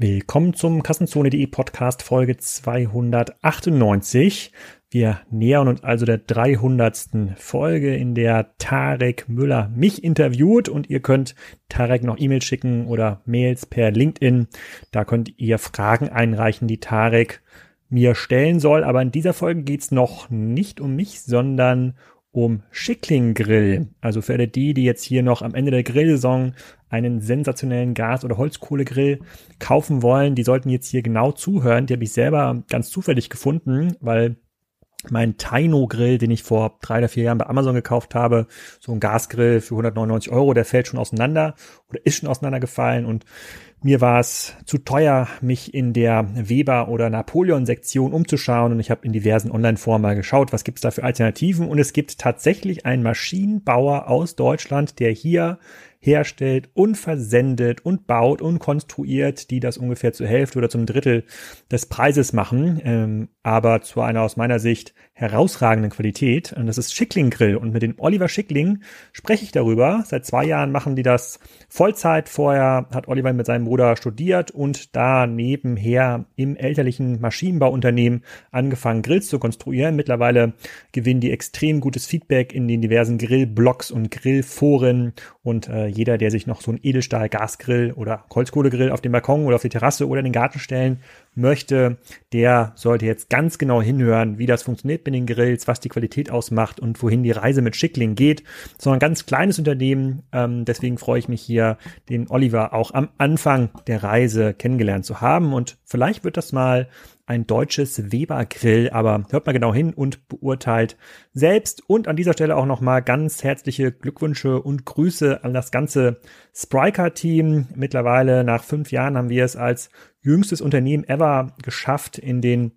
Willkommen zum Kassenzone.de Podcast Folge 298. Wir nähern uns also der 300. Folge, in der Tarek Müller mich interviewt und ihr könnt Tarek noch E-Mails schicken oder Mails per LinkedIn. Da könnt ihr Fragen einreichen, die Tarek mir stellen soll. Aber in dieser Folge geht's noch nicht um mich, sondern um Schickling Grill. Also für alle die, die jetzt hier noch am Ende der Grillsaison einen sensationellen Gas- oder Holzkohlegrill kaufen wollen, die sollten jetzt hier genau zuhören. Die habe ich selber ganz zufällig gefunden, weil mein Taino-Grill, den ich vor drei oder vier Jahren bei Amazon gekauft habe, so ein Gasgrill für 199 Euro, der fällt schon auseinander oder ist schon auseinandergefallen und mir war es zu teuer, mich in der Weber- oder Napoleon-Sektion umzuschauen und ich habe in diversen Online-Foren mal geschaut, was gibt es da für Alternativen. Und es gibt tatsächlich einen Maschinenbauer aus Deutschland, der hier herstellt und versendet und baut und konstruiert, die das ungefähr zur Hälfte oder zum Drittel des Preises machen, ähm, aber zu einer aus meiner Sicht herausragenden Qualität. Und das ist Schickling Grill. Und mit dem Oliver Schickling spreche ich darüber. Seit zwei Jahren machen die das Vollzeit. Vorher hat Oliver mit seinem Bruder studiert und da nebenher im elterlichen Maschinenbauunternehmen angefangen, Grills zu konstruieren. Mittlerweile gewinnen die extrem gutes Feedback in den diversen Grillblogs und Grillforen und äh, jeder, der sich noch so ein Edelstahl-Gasgrill oder Holzkohlegrill auf dem Balkon oder auf die Terrasse oder in den Garten stellen möchte, der sollte jetzt ganz genau hinhören, wie das funktioniert mit den Grills, was die Qualität ausmacht und wohin die Reise mit Schickling geht. So ein ganz kleines Unternehmen. Ähm, deswegen freue ich mich hier, den Oliver auch am Anfang der Reise kennengelernt zu haben. Und vielleicht wird das mal ein deutsches Weber-Grill, aber hört mal genau hin und beurteilt selbst. Und an dieser Stelle auch nochmal ganz herzliche Glückwünsche und Grüße an das ganze Spriker-Team. Mittlerweile nach fünf Jahren haben wir es als jüngstes Unternehmen ever geschafft, in den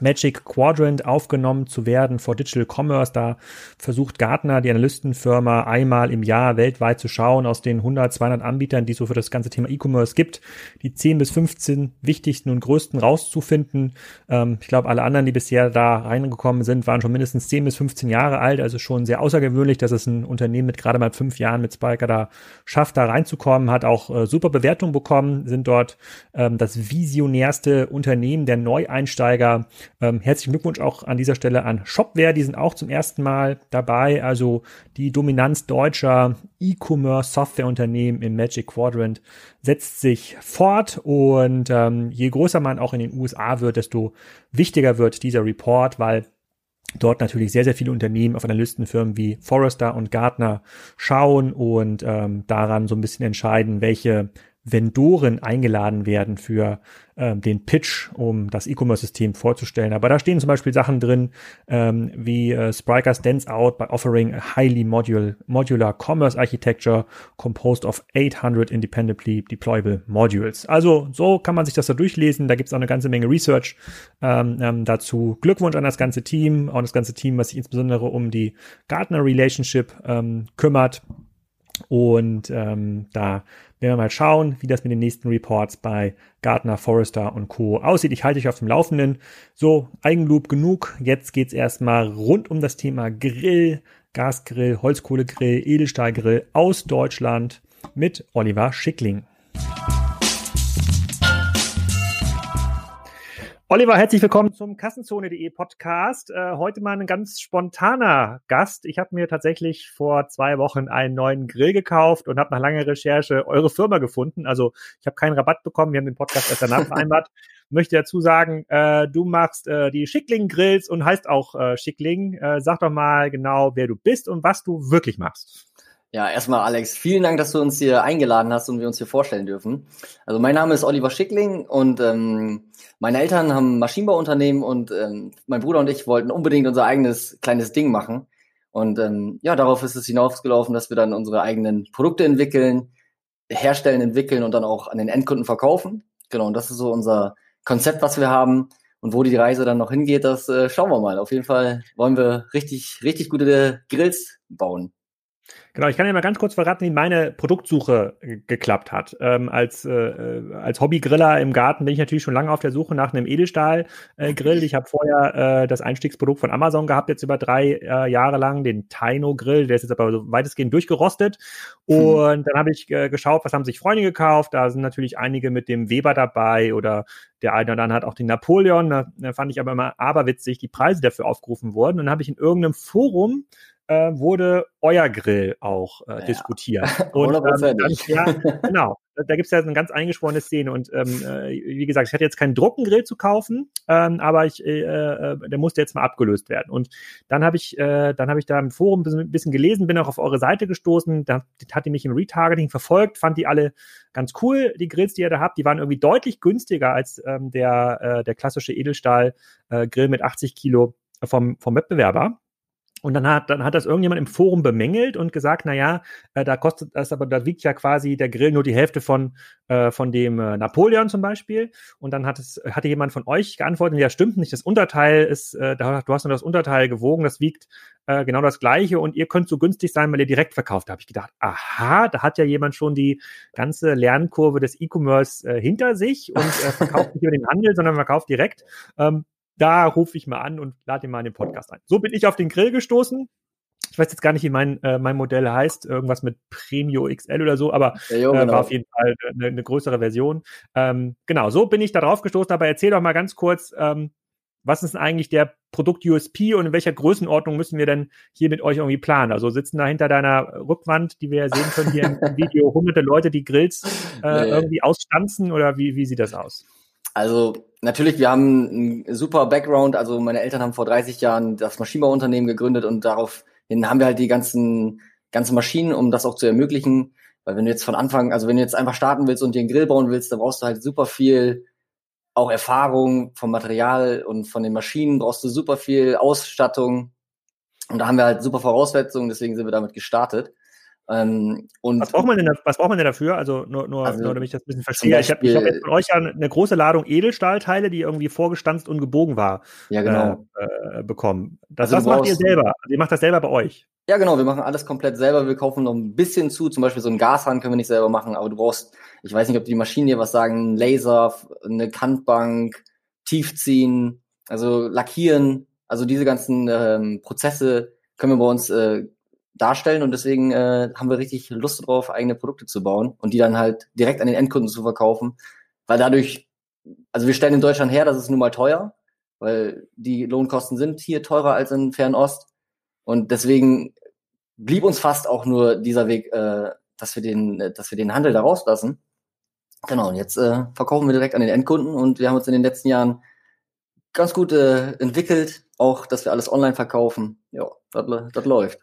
Magic Quadrant aufgenommen zu werden for Digital Commerce. Da versucht Gartner, die Analystenfirma, einmal im Jahr weltweit zu schauen aus den 100, 200 Anbietern, die es so für das ganze Thema E-Commerce gibt, die 10 bis 15 wichtigsten und größten rauszufinden. Ähm, ich glaube, alle anderen, die bisher da reingekommen sind, waren schon mindestens 10 bis 15 Jahre alt. Also schon sehr außergewöhnlich, dass es ein Unternehmen mit gerade mal fünf Jahren mit Spiker da schafft, da reinzukommen, hat auch äh, super Bewertungen bekommen, sind dort ähm, das visionärste Unternehmen der Neueinsteiger ähm, herzlichen Glückwunsch auch an dieser Stelle an Shopware, die sind auch zum ersten Mal dabei. Also die Dominanz deutscher E-Commerce Softwareunternehmen im Magic Quadrant setzt sich fort und ähm, je größer man auch in den USA wird, desto wichtiger wird dieser Report, weil dort natürlich sehr, sehr viele Unternehmen auf Analystenfirmen wie Forrester und Gartner schauen und ähm, daran so ein bisschen entscheiden, welche Vendoren eingeladen werden für ähm, den Pitch, um das E-Commerce-System vorzustellen. Aber da stehen zum Beispiel Sachen drin, ähm, wie äh, Spryker stands out by offering a highly module, modular commerce architecture composed of 800 independently deployable modules. Also so kann man sich das da durchlesen. Da gibt es auch eine ganze Menge Research ähm, ähm, dazu. Glückwunsch an das ganze Team, auch das ganze Team, was sich insbesondere um die Gartner Relationship ähm, kümmert. Und ähm, da werden wir mal schauen, wie das mit den nächsten Reports bei Gartner, Forrester und Co. aussieht. Ich halte dich auf dem Laufenden. So, Eigenloop genug. Jetzt geht's erstmal rund um das Thema Grill, Gasgrill, Holzkohlegrill, Edelstahlgrill aus Deutschland mit Oliver Schickling. Oliver, herzlich willkommen zum Kassenzone.de Podcast. Äh, heute mal ein ganz spontaner Gast. Ich habe mir tatsächlich vor zwei Wochen einen neuen Grill gekauft und habe nach langer Recherche eure Firma gefunden. Also ich habe keinen Rabatt bekommen. Wir haben den Podcast erst danach vereinbart. Möchte dazu sagen, äh, du machst äh, die Schickling Grills und heißt auch äh, Schickling. Äh, sag doch mal genau, wer du bist und was du wirklich machst. Ja, erstmal Alex, vielen Dank, dass du uns hier eingeladen hast und wir uns hier vorstellen dürfen. Also mein Name ist Oliver Schickling und ähm, meine Eltern haben Maschinenbauunternehmen und ähm, mein Bruder und ich wollten unbedingt unser eigenes kleines Ding machen. Und ähm, ja, darauf ist es hinausgelaufen, dass wir dann unsere eigenen Produkte entwickeln, herstellen, entwickeln und dann auch an den Endkunden verkaufen. Genau, und das ist so unser Konzept, was wir haben. Und wo die Reise dann noch hingeht, das äh, schauen wir mal. Auf jeden Fall wollen wir richtig, richtig gute Grills bauen. Genau, ich kann ja mal ganz kurz verraten, wie meine Produktsuche geklappt hat. Ähm, als, äh, als Hobbygriller im Garten bin ich natürlich schon lange auf der Suche nach einem Edelstahl-Grill. Äh, ich habe vorher äh, das Einstiegsprodukt von Amazon gehabt, jetzt über drei äh, Jahre lang, den Taino-Grill, der ist jetzt aber so weitestgehend durchgerostet. Hm. Und hm. dann habe ich äh, geschaut, was haben sich Freunde gekauft. Da sind natürlich einige mit dem Weber dabei oder der eine oder andere hat auch den Napoleon. Da, da fand ich aber immer aberwitzig, die Preise dafür aufgerufen wurden. Und dann habe ich in irgendeinem Forum äh, wurde euer Grill auch äh, ja. diskutiert. Und ähm, dann, ja, genau, da gibt es ja eine ganz eingeschworene Szene. Und ähm, äh, wie gesagt, ich hatte jetzt keinen Druckengrill zu kaufen, ähm, aber ich, äh, äh, der musste jetzt mal abgelöst werden. Und dann habe ich, äh, dann habe ich da im Forum ein bisschen gelesen, bin auch auf eure Seite gestoßen, da hat die mich im Retargeting verfolgt, fand die alle ganz cool, die Grills, die ihr da habt. Die waren irgendwie deutlich günstiger als ähm, der, äh, der klassische Edelstahl-Grill äh, mit 80 Kilo vom, vom Wettbewerber. Und dann hat, dann hat das irgendjemand im Forum bemängelt und gesagt, na ja, äh, da kostet das aber, da wiegt ja quasi der Grill nur die Hälfte von, äh, von dem äh, Napoleon zum Beispiel. Und dann hat es, hatte jemand von euch geantwortet, ja, stimmt nicht, das Unterteil ist, äh, du hast nur das Unterteil gewogen, das wiegt äh, genau das gleiche und ihr könnt so günstig sein, weil ihr direkt verkauft. Da habe ich gedacht, aha, da hat ja jemand schon die ganze Lernkurve des E-Commerce äh, hinter sich und äh, verkauft nicht über den Handel, sondern verkauft direkt. Ähm, da rufe ich mal an und lade ihn mal in den Podcast ein. So bin ich auf den Grill gestoßen. Ich weiß jetzt gar nicht, wie mein, äh, mein Modell heißt, irgendwas mit Premio XL oder so, aber ja, jo, äh, genau. war auf jeden Fall eine, eine größere Version. Ähm, genau, so bin ich da drauf gestoßen, aber erzähl doch mal ganz kurz, ähm, was ist denn eigentlich der Produkt-USP und in welcher Größenordnung müssen wir denn hier mit euch irgendwie planen? Also sitzen da hinter deiner Rückwand, die wir ja sehen können hier im Video, hunderte Leute, die Grills äh, nee. irgendwie ausstanzen oder wie, wie sieht das aus? Also natürlich, wir haben einen super Background. Also meine Eltern haben vor 30 Jahren das Maschinenbauunternehmen gegründet und daraufhin haben wir halt die ganzen, ganzen Maschinen, um das auch zu ermöglichen. Weil wenn du jetzt von Anfang, also wenn du jetzt einfach starten willst und dir einen Grill bauen willst, dann brauchst du halt super viel auch Erfahrung vom Material und von den Maschinen, brauchst du super viel Ausstattung. Und da haben wir halt super Voraussetzungen, deswegen sind wir damit gestartet. Ähm, und was braucht man denn, da, was braucht man denn dafür? Also nur, nur, also, nur damit ich das ein bisschen verstehe. Ich habe hab jetzt von euch ja eine große Ladung Edelstahlteile, die irgendwie vorgestanzt und gebogen war, ja, genau. äh, bekommen. Das, also das macht ihr selber. Also ihr macht das selber bei euch. Ja, genau. Wir machen alles komplett selber. Wir kaufen noch ein bisschen zu. Zum Beispiel so einen Gashahn können wir nicht selber machen, aber du brauchst, ich weiß nicht, ob die Maschinen hier was sagen, Laser, eine Kantbank, Tiefziehen, also lackieren. Also diese ganzen ähm, Prozesse können wir bei uns äh, darstellen und deswegen äh, haben wir richtig Lust drauf, eigene Produkte zu bauen und die dann halt direkt an den Endkunden zu verkaufen, weil dadurch, also wir stellen in Deutschland her, das ist nun mal teuer, weil die Lohnkosten sind hier teurer als in Fernost und deswegen blieb uns fast auch nur dieser Weg, äh, dass wir den, äh, dass wir den Handel da rauslassen. Genau, und jetzt äh, verkaufen wir direkt an den Endkunden und wir haben uns in den letzten Jahren ganz gut äh, entwickelt, auch dass wir alles online verkaufen. Ja, das läuft.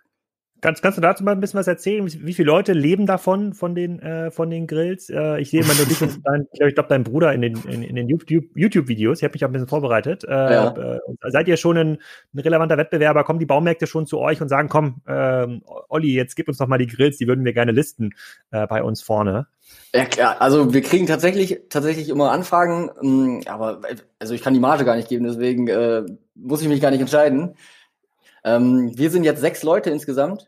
Kannst, kannst du dazu mal ein bisschen was erzählen? Wie, wie viele Leute leben davon, von den, äh, von den Grills? Äh, ich sehe immer nur dich und dein, ich glaube, dein Bruder in den, in, in den YouTube-Videos. Ich habe mich auch ein bisschen vorbereitet. Äh, ja. äh, seid ihr schon ein, ein, relevanter Wettbewerber? Kommen die Baumärkte schon zu euch und sagen, komm, ähm, Olli, jetzt gib uns doch mal die Grills, die würden wir gerne listen äh, bei uns vorne? Ja klar, also wir kriegen tatsächlich tatsächlich immer Anfragen, mh, aber also ich kann die Marge gar nicht geben, deswegen äh, muss ich mich gar nicht entscheiden. Ähm, wir sind jetzt sechs Leute insgesamt.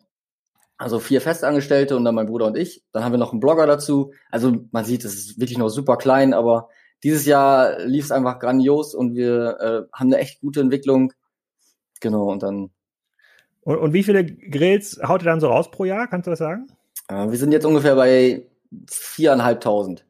Also vier Festangestellte und dann mein Bruder und ich. Dann haben wir noch einen Blogger dazu. Also man sieht, es ist wirklich noch super klein, aber dieses Jahr lief es einfach grandios und wir äh, haben eine echt gute Entwicklung. Genau, und dann. Und, und wie viele Grills haut ihr dann so raus pro Jahr? Kannst du das sagen? Äh, wir sind jetzt ungefähr bei viereinhalbtausend.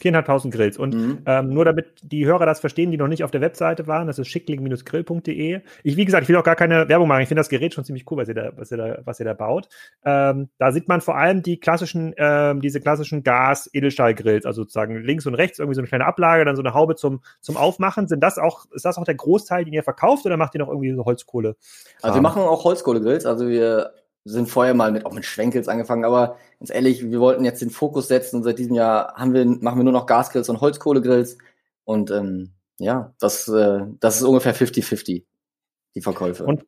4.500 Grills. Und mhm. ähm, nur damit die Hörer das verstehen, die noch nicht auf der Webseite waren, das ist schickling-grill.de. Ich, wie gesagt, ich will auch gar keine Werbung machen. Ich finde das Gerät schon ziemlich cool, was ihr da, was ihr da, was ihr da baut. Ähm, da sieht man vor allem die klassischen, ähm, diese klassischen Gas-Edelstahl-Grills, also sozusagen links und rechts irgendwie so eine kleine Ablage, dann so eine Haube zum, zum Aufmachen. Sind das auch, ist das auch der Großteil, den ihr verkauft oder macht ihr noch irgendwie so Holzkohle? Also wir machen auch Holzkohle-Grills. Also wir sind vorher mal mit, auch mit Schwenkels angefangen, aber ganz ehrlich, wir wollten jetzt den Fokus setzen und seit diesem Jahr haben wir, machen wir nur noch Gasgrills und Holzkohlegrills und ähm, ja, das, äh, das ist ungefähr 50-50, die Verkäufe. Und,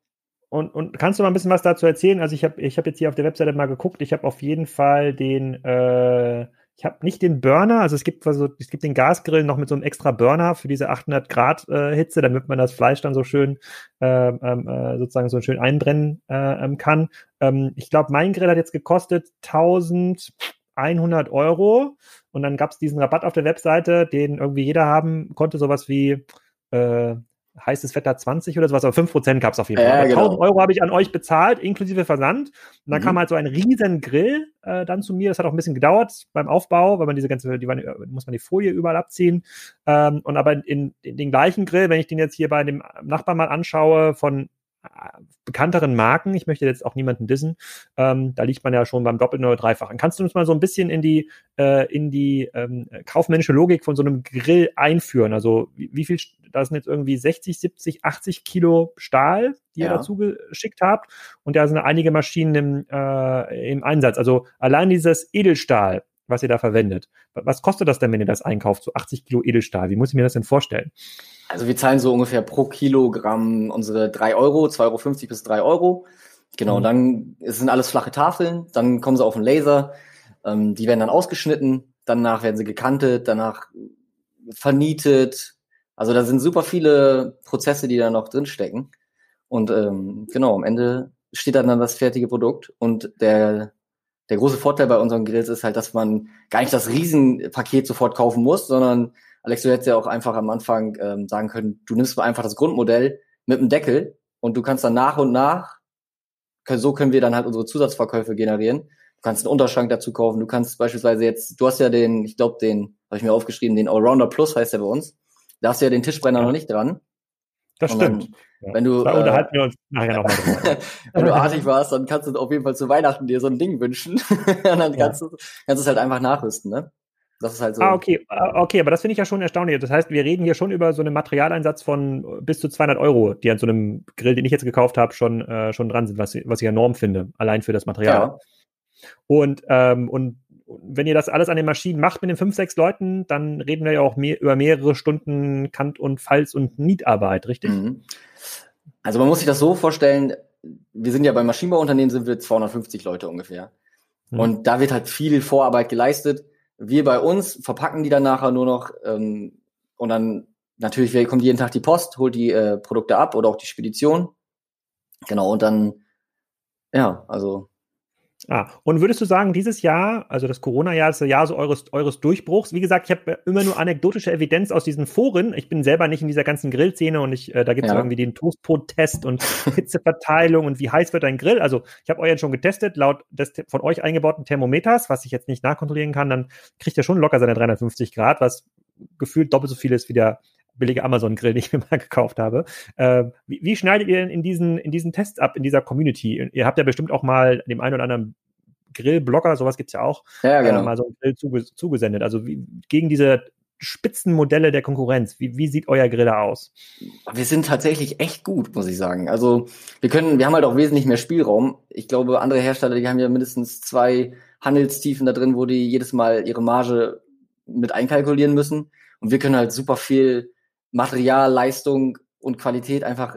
und, und kannst du mal ein bisschen was dazu erzählen? Also ich habe ich hab jetzt hier auf der Webseite mal geguckt, ich habe auf jeden Fall den, äh, ich habe nicht den Burner, also es gibt also es gibt den Gasgrill noch mit so einem extra Burner für diese 800 Grad äh, Hitze, damit man das Fleisch dann so schön äh, äh, sozusagen so schön einbrennen äh, ähm, kann. Ähm, ich glaube, mein Grill hat jetzt gekostet 1100 Euro und dann gab es diesen Rabatt auf der Webseite, den irgendwie jeder haben konnte, sowas wie äh, heißes Wetter 20 oder sowas, aber 5% gab es auf jeden Fall. Ja, genau. 1000 Euro habe ich an euch bezahlt, inklusive Versand. Und dann mhm. kam halt so ein riesen Grill äh, dann zu mir. Das hat auch ein bisschen gedauert beim Aufbau, weil man diese ganze, die, muss man die Folie überall abziehen. Ähm, und aber in, in den gleichen Grill, wenn ich den jetzt hier bei dem Nachbarn mal anschaue, von bekannteren Marken, ich möchte jetzt auch niemanden dissen, ähm, da liegt man ja schon beim Doppelten oder Dreifachen. Kannst du uns mal so ein bisschen in die, äh, in die ähm, kaufmännische Logik von so einem Grill einführen? Also wie, wie viel, da sind jetzt irgendwie 60, 70, 80 Kilo Stahl, die ja. ihr dazu geschickt habt und da sind einige Maschinen im, äh, im Einsatz. Also allein dieses Edelstahl, was ihr da verwendet. Was kostet das denn, wenn ihr das einkauft, so 80 Kilo Edelstahl? Wie muss ich mir das denn vorstellen? Also wir zahlen so ungefähr pro Kilogramm unsere drei Euro, 2,50 Euro bis drei Euro. Genau, mhm. dann es sind alles flache Tafeln, dann kommen sie auf den Laser, ähm, die werden dann ausgeschnitten, danach werden sie gekantet, danach vernietet. Also da sind super viele Prozesse, die da noch drinstecken. Und ähm, genau, am Ende steht dann, dann das fertige Produkt und der der große Vorteil bei unseren Grills ist halt, dass man gar nicht das Riesenpaket sofort kaufen muss, sondern Alex, du hättest ja auch einfach am Anfang ähm, sagen können, du nimmst einfach das Grundmodell mit dem Deckel und du kannst dann nach und nach, so können wir dann halt unsere Zusatzverkäufe generieren. Du kannst einen Unterschrank dazu kaufen, du kannst beispielsweise jetzt, du hast ja den, ich glaube, den, habe ich mir aufgeschrieben, den Allrounder Plus heißt der bei uns. Da hast du ja den Tischbrenner ja. noch nicht dran. Das stimmt. Ja. Wenn du, da äh, unterhalten wir uns nachher nochmal drüber. wenn du artig warst, dann kannst du auf jeden Fall zu Weihnachten dir so ein Ding wünschen. und dann kannst, ja. du, kannst du es halt einfach nachrüsten, ne? Das ist halt so. Ah, okay, ah, okay, aber das finde ich ja schon erstaunlich. Das heißt, wir reden hier schon über so einen Materialeinsatz von bis zu 200 Euro, die an so einem Grill, den ich jetzt gekauft habe, schon, äh, schon dran sind, was, was ich enorm finde, allein für das Material. Ja. Und, ähm, und wenn ihr das alles an den Maschinen macht mit den fünf, sechs Leuten, dann reden wir ja auch mehr, über mehrere Stunden Kant- und Falz- und Nietarbeit, richtig? Mhm. Also man muss sich das so vorstellen, wir sind ja beim Maschinenbauunternehmen sind wir 250 Leute ungefähr. Mhm. Und da wird halt viel Vorarbeit geleistet. Wir bei uns verpacken die dann nachher nur noch ähm, und dann natürlich kommt jeden Tag die Post, holt die äh, Produkte ab oder auch die Spedition. Genau, und dann, ja, also Ah, und würdest du sagen, dieses Jahr, also das Corona-Jahr ist das Jahr so eures, eures Durchbruchs? Wie gesagt, ich habe immer nur anekdotische Evidenz aus diesen Foren. Ich bin selber nicht in dieser ganzen Grillszene und ich, äh, da gibt es ja. irgendwie den Toastbrot-Test und Hitzeverteilung und wie heiß wird dein Grill. Also ich habe euren schon getestet, laut des von euch eingebauten Thermometers, was ich jetzt nicht nachkontrollieren kann, dann kriegt er schon locker seine 350 Grad, was gefühlt doppelt so viel ist wie der billige Amazon-Grill, den ich mir mal gekauft habe. Äh, wie, wie, schneidet ihr denn in diesen, in diesen Tests ab, in dieser Community? Ihr habt ja bestimmt auch mal dem einen oder anderen Grillblogger, sowas gibt's ja auch, ja, genau. äh, mal so einen Grill zuges zugesendet. Also wie, gegen diese Spitzenmodelle der Konkurrenz. Wie, wie sieht euer Grill da aus? Wir sind tatsächlich echt gut, muss ich sagen. Also wir können, wir haben halt auch wesentlich mehr Spielraum. Ich glaube, andere Hersteller, die haben ja mindestens zwei Handelstiefen da drin, wo die jedes Mal ihre Marge mit einkalkulieren müssen. Und wir können halt super viel Material, Leistung und Qualität einfach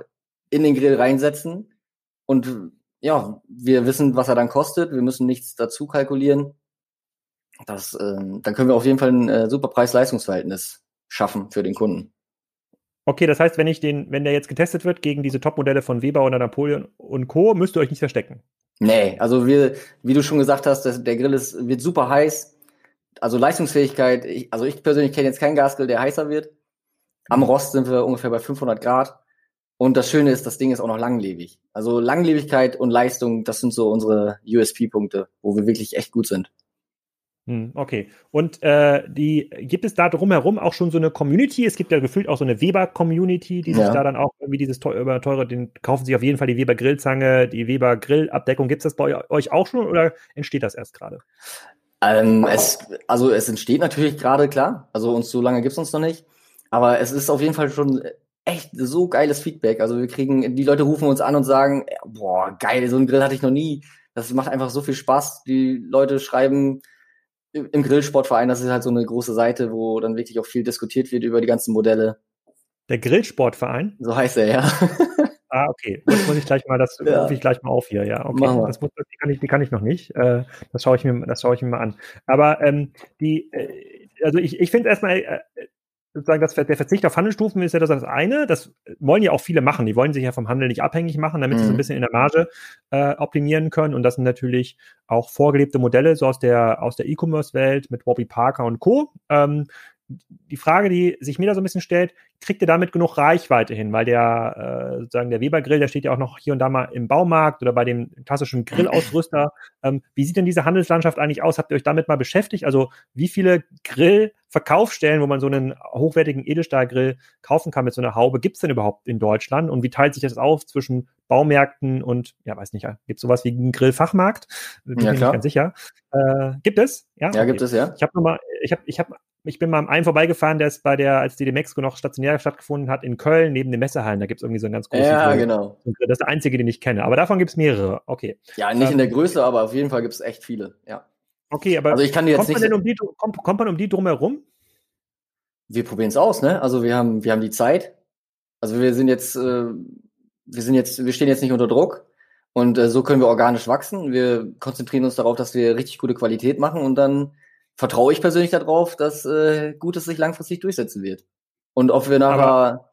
in den Grill reinsetzen. Und ja, wir wissen, was er dann kostet. Wir müssen nichts dazu kalkulieren. Das, ähm, dann können wir auf jeden Fall ein äh, super Preis-Leistungsverhältnis schaffen für den Kunden. Okay, das heißt, wenn ich den, wenn der jetzt getestet wird gegen diese Top-Modelle von Weber oder Napoleon und Co., müsst ihr euch nicht verstecken. Nee, also wir, wie du schon gesagt hast, das, der Grill ist, wird super heiß. Also Leistungsfähigkeit, ich, also ich persönlich kenne jetzt keinen Gasgrill, der heißer wird. Am Rost sind wir ungefähr bei 500 Grad. Und das Schöne ist, das Ding ist auch noch langlebig. Also Langlebigkeit und Leistung, das sind so unsere USP-Punkte, wo wir wirklich echt gut sind. Hm, okay. Und äh, die gibt es da drumherum auch schon so eine Community? Es gibt ja gefühlt auch so eine Weber-Community, die sich ja. da dann auch irgendwie dieses teure, teure, den kaufen sich auf jeden Fall die Weber Grillzange, die Weber Grillabdeckung. Gibt es das bei euch auch schon oder entsteht das erst gerade? Ähm, es, also es entsteht natürlich gerade, klar. Also uns so lange gibt's uns noch nicht. Aber es ist auf jeden Fall schon echt so geiles Feedback. Also wir kriegen, die Leute rufen uns an und sagen, boah, geil, so einen Grill hatte ich noch nie. Das macht einfach so viel Spaß. Die Leute schreiben im Grillsportverein, das ist halt so eine große Seite, wo dann wirklich auch viel diskutiert wird über die ganzen Modelle. Der Grillsportverein? So heißt er, ja. Ah, okay. Das muss ich gleich mal, das ja. rufe ich gleich mal auf hier, ja. Okay. Das muss, die, kann ich, die kann ich noch nicht. Äh, das schaue ich mir, das schaue ich mir mal an. Aber ähm, die, äh, also ich, ich finde erstmal, äh, sozusagen das, der Verzicht auf Handelsstufen ist ja das, das eine. Das wollen ja auch viele machen. Die wollen sich ja vom Handel nicht abhängig machen, damit mhm. sie so ein mhm. bisschen in der Marge äh, optimieren können. Und das sind natürlich auch vorgelebte Modelle so aus der aus der E-Commerce-Welt mit Bobby Parker und Co. Ähm, die Frage, die sich mir da so ein bisschen stellt, kriegt ihr damit genug Reichweite hin? Weil der, äh, sozusagen der Weber-Grill, der steht ja auch noch hier und da mal im Baumarkt oder bei dem klassischen Grillausrüster. Ähm, wie sieht denn diese Handelslandschaft eigentlich aus? Habt ihr euch damit mal beschäftigt? Also wie viele Grillverkaufsstellen, wo man so einen hochwertigen Edelstahlgrill kaufen kann mit so einer Haube, gibt es denn überhaupt in Deutschland? Und wie teilt sich das auf zwischen Baumärkten und, ja, weiß nicht, gibt es sowas wie einen Grillfachmarkt? Bin ja, ich nicht ganz sicher. Äh, gibt es? Ja, ja okay. gibt es, ja. Ich habe nochmal, ich habe, ich habe ich bin mal am einen vorbeigefahren, der ist bei der, als die Demexco noch stationär stattgefunden hat, in Köln, neben den Messehallen. Da gibt es irgendwie so einen ganz großen. Ja, Grill. genau. Das ist der einzige, den ich kenne. Aber davon gibt es mehrere. Okay. Ja, nicht ähm, in der Größe, aber auf jeden Fall gibt es echt viele. Ja. Okay, aber also ich kann jetzt kommt, nicht man um die, kommt, kommt man um die drumherum? Wir probieren es aus, ne? Also wir haben, wir haben die Zeit. Also wir sind jetzt, äh, wir sind jetzt, wir stehen jetzt nicht unter Druck. Und äh, so können wir organisch wachsen. Wir konzentrieren uns darauf, dass wir richtig gute Qualität machen und dann vertraue ich persönlich darauf, dass äh, Gutes sich langfristig durchsetzen wird. Und ob wir nachher, Aber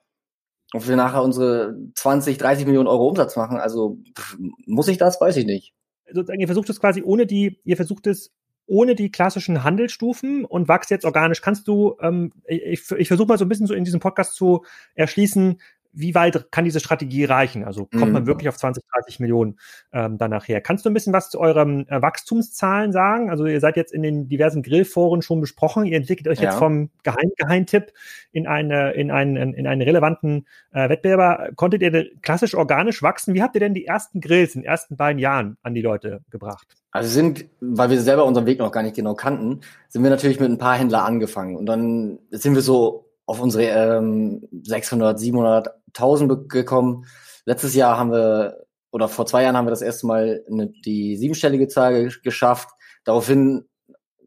ob wir nachher unsere 20, 30 Millionen Euro Umsatz machen, also pff, muss ich das, weiß ich nicht. Sozusagen, ihr versucht es quasi ohne die, ihr versucht es ohne die klassischen Handelsstufen und wächst jetzt organisch. Kannst du, ähm, ich, ich versuche mal so ein bisschen so in diesem Podcast zu erschließen, wie weit kann diese Strategie reichen? Also kommt mhm. man wirklich auf 20, 30 Millionen ähm, dann nachher? Kannst du ein bisschen was zu euren äh, Wachstumszahlen sagen? Also ihr seid jetzt in den diversen Grillforen schon besprochen. Ihr entwickelt euch ja. jetzt vom Geheim Geheimtipp in eine in einen in einen relevanten äh, Wettbewerber. Konntet ihr klassisch organisch wachsen? Wie habt ihr denn die ersten Grills in den ersten beiden Jahren an die Leute gebracht? Also sind, weil wir selber unseren Weg noch gar nicht genau kannten, sind wir natürlich mit ein paar Händler angefangen und dann sind wir so auf unsere ähm, 600, 700, 1000 gekommen. Letztes Jahr haben wir, oder vor zwei Jahren haben wir das erste Mal eine, die siebenstellige Zahl geschafft. Daraufhin,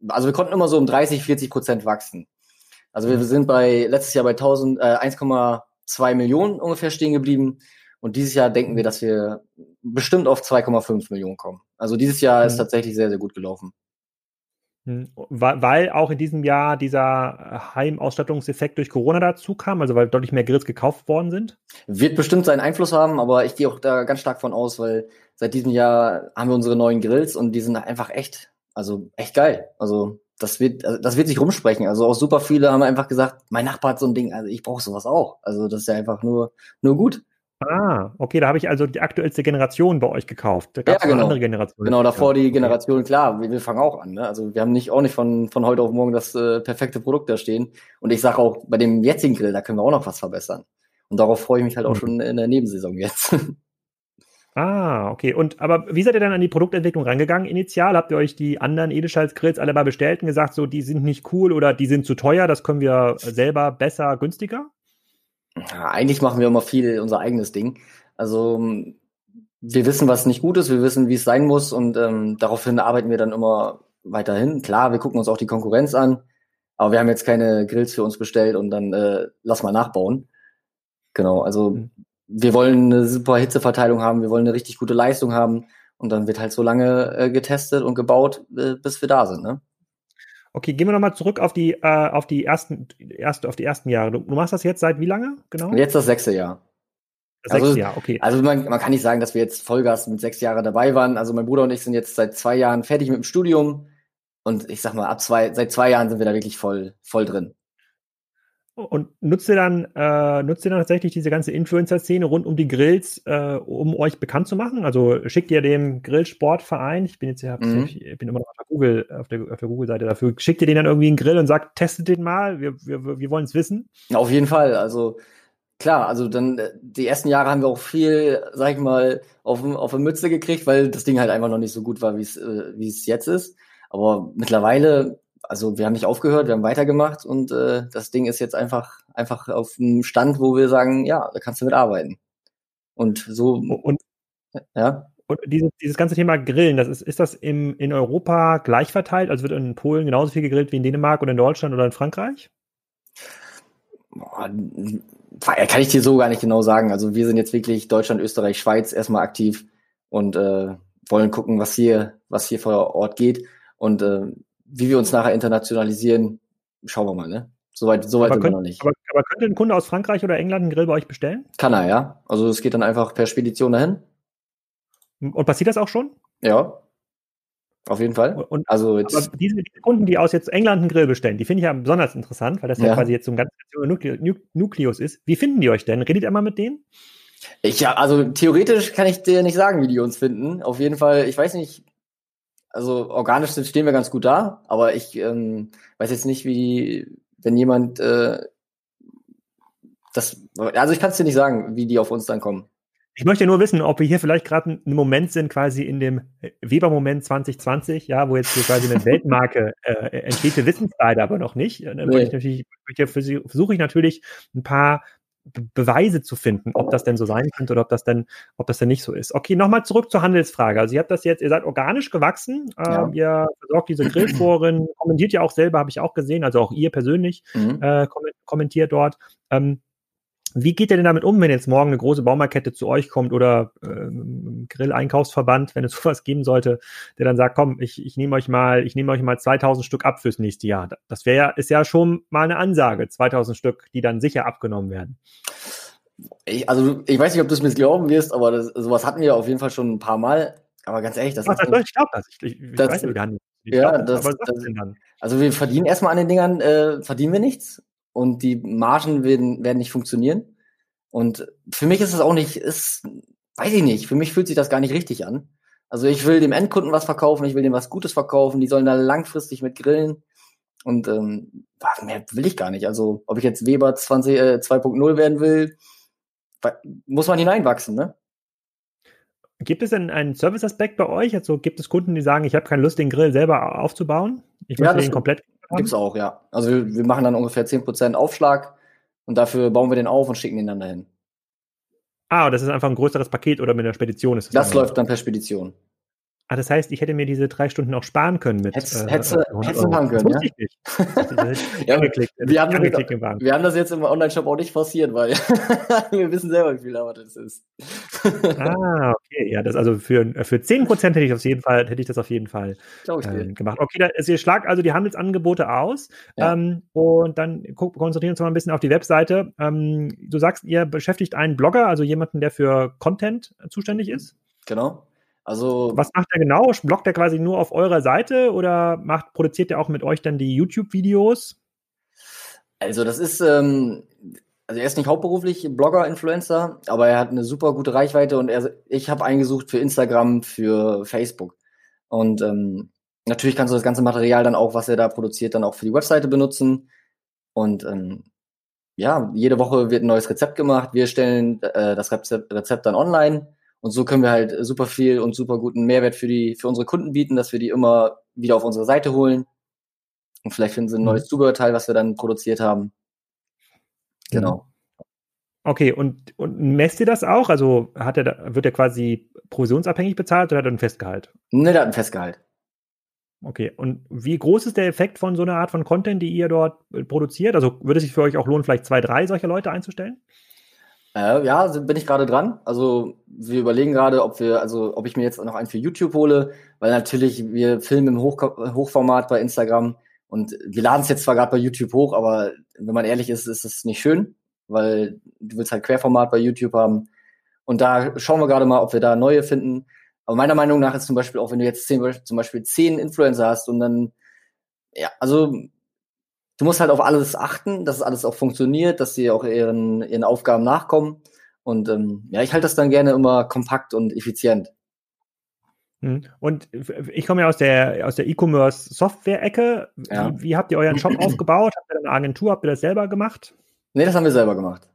also wir konnten immer so um 30, 40 Prozent wachsen. Also wir sind bei, letztes Jahr bei 1000, äh, 1,2 Millionen ungefähr stehen geblieben. Und dieses Jahr denken wir, dass wir bestimmt auf 2,5 Millionen kommen. Also dieses Jahr mhm. ist tatsächlich sehr, sehr gut gelaufen. Hm, weil auch in diesem Jahr dieser Heimausstattungseffekt durch Corona dazu kam, also weil deutlich mehr Grills gekauft worden sind? Wird bestimmt seinen Einfluss haben, aber ich gehe auch da ganz stark von aus, weil seit diesem Jahr haben wir unsere neuen Grills und die sind einfach echt, also echt geil. Also das wird, also das wird sich rumsprechen. Also auch super viele haben einfach gesagt, mein Nachbar hat so ein Ding, also ich brauche sowas auch. Also das ist ja einfach nur, nur gut. Ah, okay, da habe ich also die aktuellste Generation bei euch gekauft. Da gab ja, genau. andere Generation. Genau, davor die Generation, klar, wir, wir, fangen auch an. Ne? Also wir haben nicht auch nicht von, von heute auf morgen das äh, perfekte Produkt da stehen. Und ich sage auch, bei dem jetzigen Grill, da können wir auch noch was verbessern. Und darauf freue ich mich halt auch mhm. schon in der Nebensaison jetzt. Ah, okay. Und aber wie seid ihr dann an die Produktentwicklung rangegangen? Initial habt ihr euch die anderen Edelstahlgrills alle mal bestellt und gesagt, so die sind nicht cool oder die sind zu teuer, das können wir selber besser, günstiger? Ja, eigentlich machen wir immer viel unser eigenes Ding. Also wir wissen, was nicht gut ist, wir wissen, wie es sein muss und ähm, daraufhin arbeiten wir dann immer weiterhin. Klar, wir gucken uns auch die Konkurrenz an, aber wir haben jetzt keine Grills für uns bestellt und dann äh, lass mal nachbauen. Genau, also mhm. wir wollen eine super Hitzeverteilung haben, wir wollen eine richtig gute Leistung haben und dann wird halt so lange äh, getestet und gebaut, äh, bis wir da sind. Ne? Okay, gehen wir nochmal zurück auf die, äh, auf die ersten, erste, auf die ersten Jahre. Du, du, machst das jetzt seit wie lange, genau? Jetzt das sechste Jahr. Das also, sechste Jahr, okay. Also man, man kann nicht sagen, dass wir jetzt Vollgas mit sechs Jahren dabei waren. Also mein Bruder und ich sind jetzt seit zwei Jahren fertig mit dem Studium. Und ich sag mal, ab zwei, seit zwei Jahren sind wir da wirklich voll, voll drin. Und nutzt ihr dann, äh, nutzt ihr dann tatsächlich diese ganze Influencer-Szene rund um die Grills, äh, um euch bekannt zu machen? Also schickt ihr dem Grillsportverein, ich bin jetzt ja, mhm. ich bin immer noch auf der Google, auf der, auf der Google-Seite dafür, schickt ihr den dann irgendwie einen Grill und sagt, testet den mal, wir, wir, wir wollen es wissen? Auf jeden Fall, also klar, also dann äh, die ersten Jahre haben wir auch viel, sag ich mal, auf, auf eine Mütze gekriegt, weil das Ding halt einfach noch nicht so gut war, wie es äh, wie es jetzt ist. Aber mittlerweile also wir haben nicht aufgehört, wir haben weitergemacht und äh, das Ding ist jetzt einfach, einfach auf einem Stand, wo wir sagen, ja, da kannst du mit arbeiten. Und so und ja. Und diese, dieses ganze Thema Grillen, das ist, ist das im, in Europa gleich verteilt? Also wird in Polen genauso viel gegrillt wie in Dänemark oder in Deutschland oder in Frankreich? kann ich dir so gar nicht genau sagen. Also wir sind jetzt wirklich Deutschland, Österreich, Schweiz erstmal aktiv und äh, wollen gucken, was hier, was hier vor Ort geht und äh, wie wir uns nachher internationalisieren, schauen wir mal, ne? Soweit, soweit sind wir noch nicht. Aber, aber, könnte ein Kunde aus Frankreich oder England einen Grill bei euch bestellen? Kann er, ja. Also es geht dann einfach per Spedition dahin. Und passiert das auch schon? Ja. Auf jeden Fall. Und also jetzt, diese, Kunden, die aus jetzt England einen Grill bestellen, die finde ich ja besonders interessant, weil das ja, ja quasi jetzt so ein ganz Nukleus ist. Wie finden die euch denn? Redet ihr mal mit denen? Ich ja, also theoretisch kann ich dir nicht sagen, wie die uns finden. Auf jeden Fall, ich weiß nicht, also organisch stehen wir ganz gut da, aber ich ähm, weiß jetzt nicht, wie wenn jemand äh, das, also ich kann es dir nicht sagen, wie die auf uns dann kommen. Ich möchte nur wissen, ob wir hier vielleicht gerade einen Moment sind, quasi in dem Weber-Moment 2020, ja, wo jetzt hier quasi eine Weltmarke äh, entsteht. Wir wissen es leider aber noch nicht. Dann nee. ich versuche ich natürlich ein paar Beweise zu finden, ob das denn so sein könnte oder ob das denn, ob das denn nicht so ist. Okay, nochmal zurück zur Handelsfrage. Also ihr habt das jetzt, ihr seid organisch gewachsen, ja. ähm, ihr versorgt diese Grillforen, kommentiert ja auch selber, habe ich auch gesehen, also auch ihr persönlich mhm. äh, kommentiert dort. Ähm, wie geht ihr denn damit um, wenn jetzt morgen eine große Baumarkette zu euch kommt oder äh, Grill-Einkaufsverband, wenn es sowas geben sollte, der dann sagt, komm, ich, ich nehme euch mal, ich nehme euch mal 2000 Stück ab fürs nächste Jahr. Das wäre ja, ist ja schon mal eine Ansage, 2000 Stück, die dann sicher abgenommen werden. Ich, also ich weiß nicht, ob du es mir glauben wirst, aber das, sowas hatten wir auf jeden Fall schon ein paar Mal. Aber ganz ehrlich, das Was, ist. Ich glaube das. Ich, ich, ich das, weiß ja gar nicht. ja, das, das, das also wir verdienen erstmal an den Dingern, äh, verdienen wir nichts und die Margen werden, werden nicht funktionieren. Und für mich ist es auch nicht, ist, weiß ich nicht, für mich fühlt sich das gar nicht richtig an. Also ich will dem Endkunden was verkaufen, ich will dem was Gutes verkaufen, die sollen da langfristig mit grillen. Und ähm, mehr will ich gar nicht. Also ob ich jetzt Weber 20, äh, 2.0 werden will, muss man hineinwachsen, ne? Gibt es denn einen Service-Aspekt bei euch? Also gibt es Kunden, die sagen, ich habe keine Lust, den Grill selber aufzubauen? Ich möchte ja, den komplett Gibt's auch, ja. Also wir, wir machen dann ungefähr 10% Aufschlag und dafür bauen wir den auf und schicken den dann dahin. Ah, das ist einfach ein größeres Paket oder mit einer Spedition ist das? Das läuft dann per Spedition. Ah, das heißt, ich hätte mir diese drei Stunden auch sparen können mit. Hättest, äh, hättest, hättest du machen können, das ja? Ich nicht. ja, wir, haben das, wir haben das jetzt im Online-Shop auch nicht forciert, weil wir wissen selber, wie viel Arbeit das ist. ah, okay. Ja, das also für, für 10% hätte ich auf jeden Fall, hätte ich das auf jeden Fall äh, gemacht. Okay, da, also ihr schlagt also die Handelsangebote aus ja. ähm, und dann konzentrieren wir uns mal ein bisschen auf die Webseite. Ähm, du sagst, ihr beschäftigt einen Blogger, also jemanden, der für Content zuständig ist? Genau. Also was macht er genau? Bloggt er quasi nur auf eurer Seite oder macht produziert er auch mit euch dann die YouTube-Videos? Also das ist ähm, also er ist nicht hauptberuflich Blogger, Influencer, aber er hat eine super gute Reichweite und er, ich habe eingesucht für Instagram, für Facebook und ähm, natürlich kannst du das ganze Material dann auch, was er da produziert, dann auch für die Webseite benutzen und ähm, ja, jede Woche wird ein neues Rezept gemacht. Wir stellen äh, das Rezept, Rezept dann online und so können wir halt super viel und super guten Mehrwert für die, für unsere Kunden bieten, dass wir die immer wieder auf unsere Seite holen. Und vielleicht finden sie ein neues mhm. Zubehörteil, was wir dann produziert haben. Genau. Okay, und, und messt ihr das auch? Also hat er, wird er quasi provisionsabhängig bezahlt oder hat er ein Festgehalt? Ne, der hat ein Festgehalt. Okay, und wie groß ist der Effekt von so einer Art von Content, die ihr dort produziert? Also würde es sich für euch auch lohnen, vielleicht zwei, drei solcher Leute einzustellen? Äh, ja, bin ich gerade dran. Also wir überlegen gerade, ob wir, also ob ich mir jetzt noch einen für YouTube hole, weil natürlich wir filmen im Hoch Hochformat bei Instagram und wir laden es jetzt zwar gerade bei YouTube hoch, aber wenn man ehrlich ist, ist es nicht schön, weil du willst halt Querformat bei YouTube haben. Und da schauen wir gerade mal, ob wir da neue finden. Aber meiner Meinung nach ist zum Beispiel auch, wenn du jetzt zehn, zum Beispiel zehn Influencer hast und dann, ja, also du musst halt auf alles achten, dass es alles auch funktioniert, dass sie auch ihren, ihren Aufgaben nachkommen. Und ähm, ja, ich halte das dann gerne immer kompakt und effizient. Hm. Und ich komme ja aus der aus der E-Commerce Software-Ecke. Ja. Wie, wie, habt ihr euren Shop aufgebaut? Habt ihr eine Agentur? Habt ihr das selber gemacht? Nee, das haben wir selber gemacht.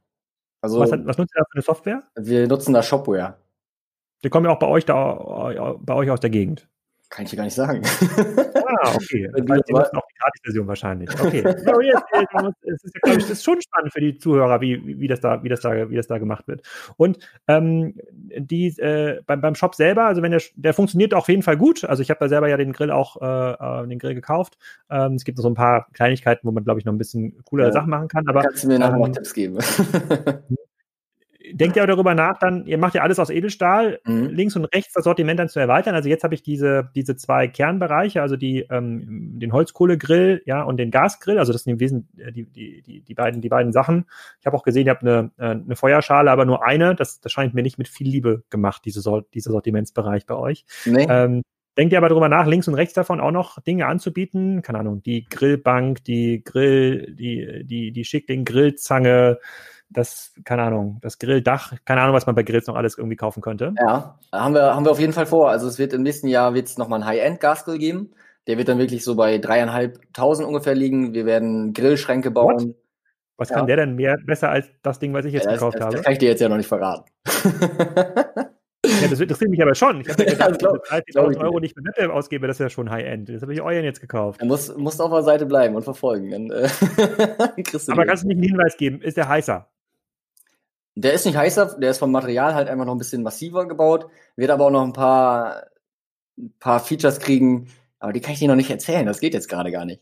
Also, was, was nutzt ihr da für eine Software? Wir nutzen da Shopware. Die kommen ja auch bei euch da bei euch aus der Gegend. Kann ich dir gar nicht sagen. Ah, okay. Das heißt, die nutzen auch die Gratis-Version wahrscheinlich. Okay. jetzt, es ist, ja, glaube ich, das ist schon spannend für die Zuhörer, wie, wie, das da, wie, das da, wie das da gemacht wird. Und ähm, die, äh, beim, beim Shop selber, also wenn der, der funktioniert auf jeden Fall gut. Also ich habe da selber ja den Grill auch, äh, äh den Grill gekauft. Ähm, es gibt noch so ein paar Kleinigkeiten, wo man, glaube ich, noch ein bisschen coolere ja. Sachen machen kann. Aber, Kannst du mir nachher ähm, noch Tipps geben? denkt ja darüber nach, dann, ihr macht ja alles aus Edelstahl, mhm. links und rechts das Sortiment dann zu erweitern. Also jetzt habe ich diese, diese zwei Kernbereiche, also die, ähm, den Holzkohlegrill, ja, und den Gasgrill. Also das sind im Wesentlichen äh, die, die, die, die, beiden, die beiden Sachen. Ich habe auch gesehen, ihr habt eine, äh, eine Feuerschale, aber nur eine. Das, das scheint mir nicht mit viel Liebe gemacht, diese, dieser Sortimentsbereich bei euch. Nee. Ähm, Denkt ihr aber darüber nach, links und rechts davon auch noch Dinge anzubieten? Keine Ahnung, die Grillbank, die Grill, die, die, die Schickling Grillzange, das, keine Ahnung, das Grilldach, keine Ahnung, was man bei Grills noch alles irgendwie kaufen könnte. Ja, haben wir, haben wir auf jeden Fall vor. Also es wird im nächsten Jahr wird es nochmal einen High-End-Gasgrill geben. Der wird dann wirklich so bei dreieinhalbtausend ungefähr liegen. Wir werden Grillschränke bauen. What? Was ja. kann der denn mehr besser als das Ding, was ich jetzt ja, gekauft das, habe? Das kann ich dir jetzt ja noch nicht verraten. Ja, das interessiert mich aber schon. Ich habe ja gedacht, ja, glaub, 30.000 Euro nicht mit Wettbewerb ausgebe, das ist ja schon High-End. Das habe ich euren jetzt gekauft. Du musst, musst auf der Seite bleiben und verfolgen. Dann, äh, aber kannst du nicht einen Hinweis geben? Ist der heißer? Der ist nicht heißer, der ist vom Material halt einfach noch ein bisschen massiver gebaut, wird aber auch noch ein paar, ein paar Features kriegen, aber die kann ich dir noch nicht erzählen, das geht jetzt gerade gar nicht.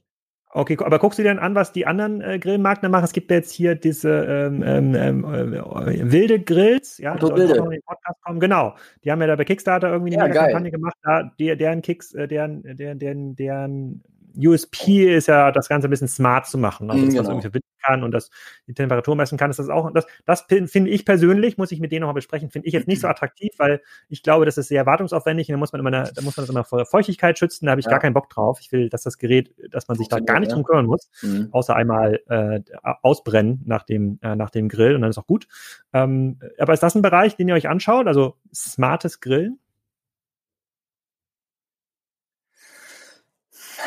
Okay, aber guckst du dir dann an, was die anderen äh, Grillmarken machen? Es gibt ja jetzt hier diese ähm, ähm, ähm äh, wilde Grills, ja, die wilde. Noch in den Podcast kommen. Genau, die haben ja da bei Kickstarter irgendwie eine ja, Kampagne gemacht, da, die, deren Kicks, äh, deren, deren, deren, deren USP ist ja, das Ganze ein bisschen smart zu machen. Also, dass genau. man irgendwie verbinden kann und das die Temperatur messen kann, ist das auch, das, das finde ich persönlich, muss ich mit denen nochmal besprechen, finde ich jetzt nicht so attraktiv, weil ich glaube, das ist sehr wartungsaufwendig und da muss man immer, eine, da muss man das immer vor Feuchtigkeit schützen, da habe ich ja. gar keinen Bock drauf. Ich will, dass das Gerät, dass man sich da gar nicht drum kümmern muss, mhm. außer einmal äh, ausbrennen nach dem, äh, nach dem Grill und dann ist auch gut. Ähm, aber ist das ein Bereich, den ihr euch anschaut? Also smartes Grillen?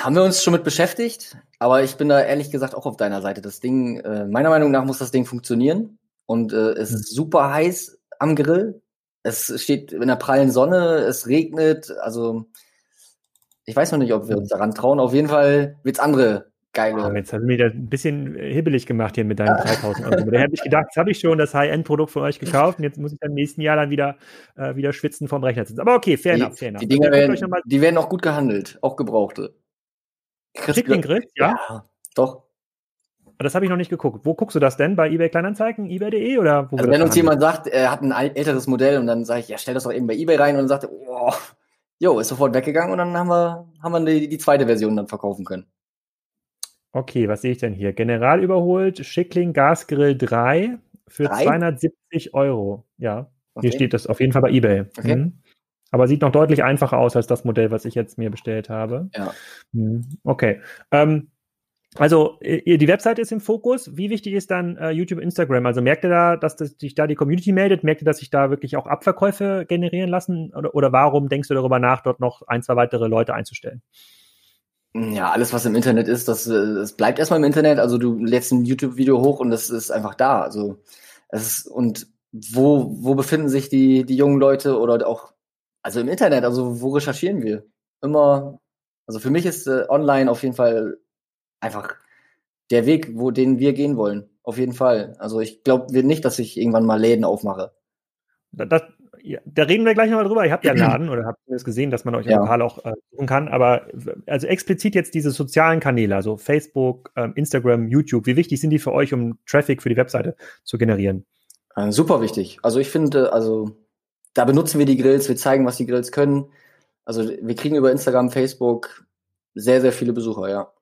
Haben wir uns schon mit beschäftigt, aber ich bin da ehrlich gesagt auch auf deiner Seite. Das Ding, äh, meiner Meinung nach muss das Ding funktionieren und äh, es ist mhm. super heiß am Grill. Es steht in der prallen Sonne, es regnet, also ich weiß noch nicht, ob wir uns daran trauen. Auf jeden Fall wird es andere geile. Oh, jetzt hast du mir da ein bisschen hibbelig gemacht hier mit deinen 3000 Euro. Da hätte ich gedacht, jetzt habe ich schon das High-End-Produkt von euch gekauft und jetzt muss ich dann im nächsten Jahr dann wieder, äh, wieder schwitzen vom Rechner sitzen. Aber okay, fair die, enough, fair enough. Die Dinger werden, die werden auch gut gehandelt, auch gebrauchte. Schick Griff, ja? ja? Doch. Das habe ich noch nicht geguckt. Wo guckst du das denn? Bei eBay Kleinanzeigen, eBay.de oder wo? Also wenn uns jemand sagt, er hat ein älteres Modell und dann sage ich, ja, stell das doch eben bei eBay rein und dann sagt er, oh, jo, ist sofort weggegangen und dann haben wir, haben wir die, die zweite Version dann verkaufen können. Okay, was sehe ich denn hier? General überholt, Schickling Gasgrill 3 für 3? 270 Euro. Ja, okay. hier steht das auf jeden Fall bei eBay. Okay. Mhm. Aber sieht noch deutlich einfacher aus als das Modell, was ich jetzt mir bestellt habe. Ja. Hm, okay. Ähm, also die Webseite ist im Fokus. Wie wichtig ist dann äh, YouTube, Instagram? Also merkt ihr da, dass das, sich da die Community meldet? Merkt ihr, dass sich da wirklich auch Abverkäufe generieren lassen? Oder, oder warum denkst du darüber nach, dort noch ein, zwei weitere Leute einzustellen? Ja, alles, was im Internet ist, das, das bleibt erstmal im Internet. Also du lädst ein YouTube-Video hoch und das ist einfach da. Also es ist, und wo, wo befinden sich die, die jungen Leute oder auch also im Internet, also wo recherchieren wir? Immer, also für mich ist äh, online auf jeden Fall einfach der Weg, wo den wir gehen wollen. Auf jeden Fall. Also ich glaube nicht, dass ich irgendwann mal Läden aufmache. Das, ja, da reden wir gleich nochmal drüber. Ihr habt ja einen Laden oder habt ihr das gesehen, dass man euch ja. lokal auch äh, suchen kann. Aber also explizit jetzt diese sozialen Kanäle, also Facebook, ähm, Instagram, YouTube, wie wichtig sind die für euch, um Traffic für die Webseite zu generieren? Äh, super wichtig. Also ich finde, also da benutzen wir die Grills, wir zeigen, was die Grills können. Also wir kriegen über Instagram, Facebook sehr, sehr viele Besucher, ja.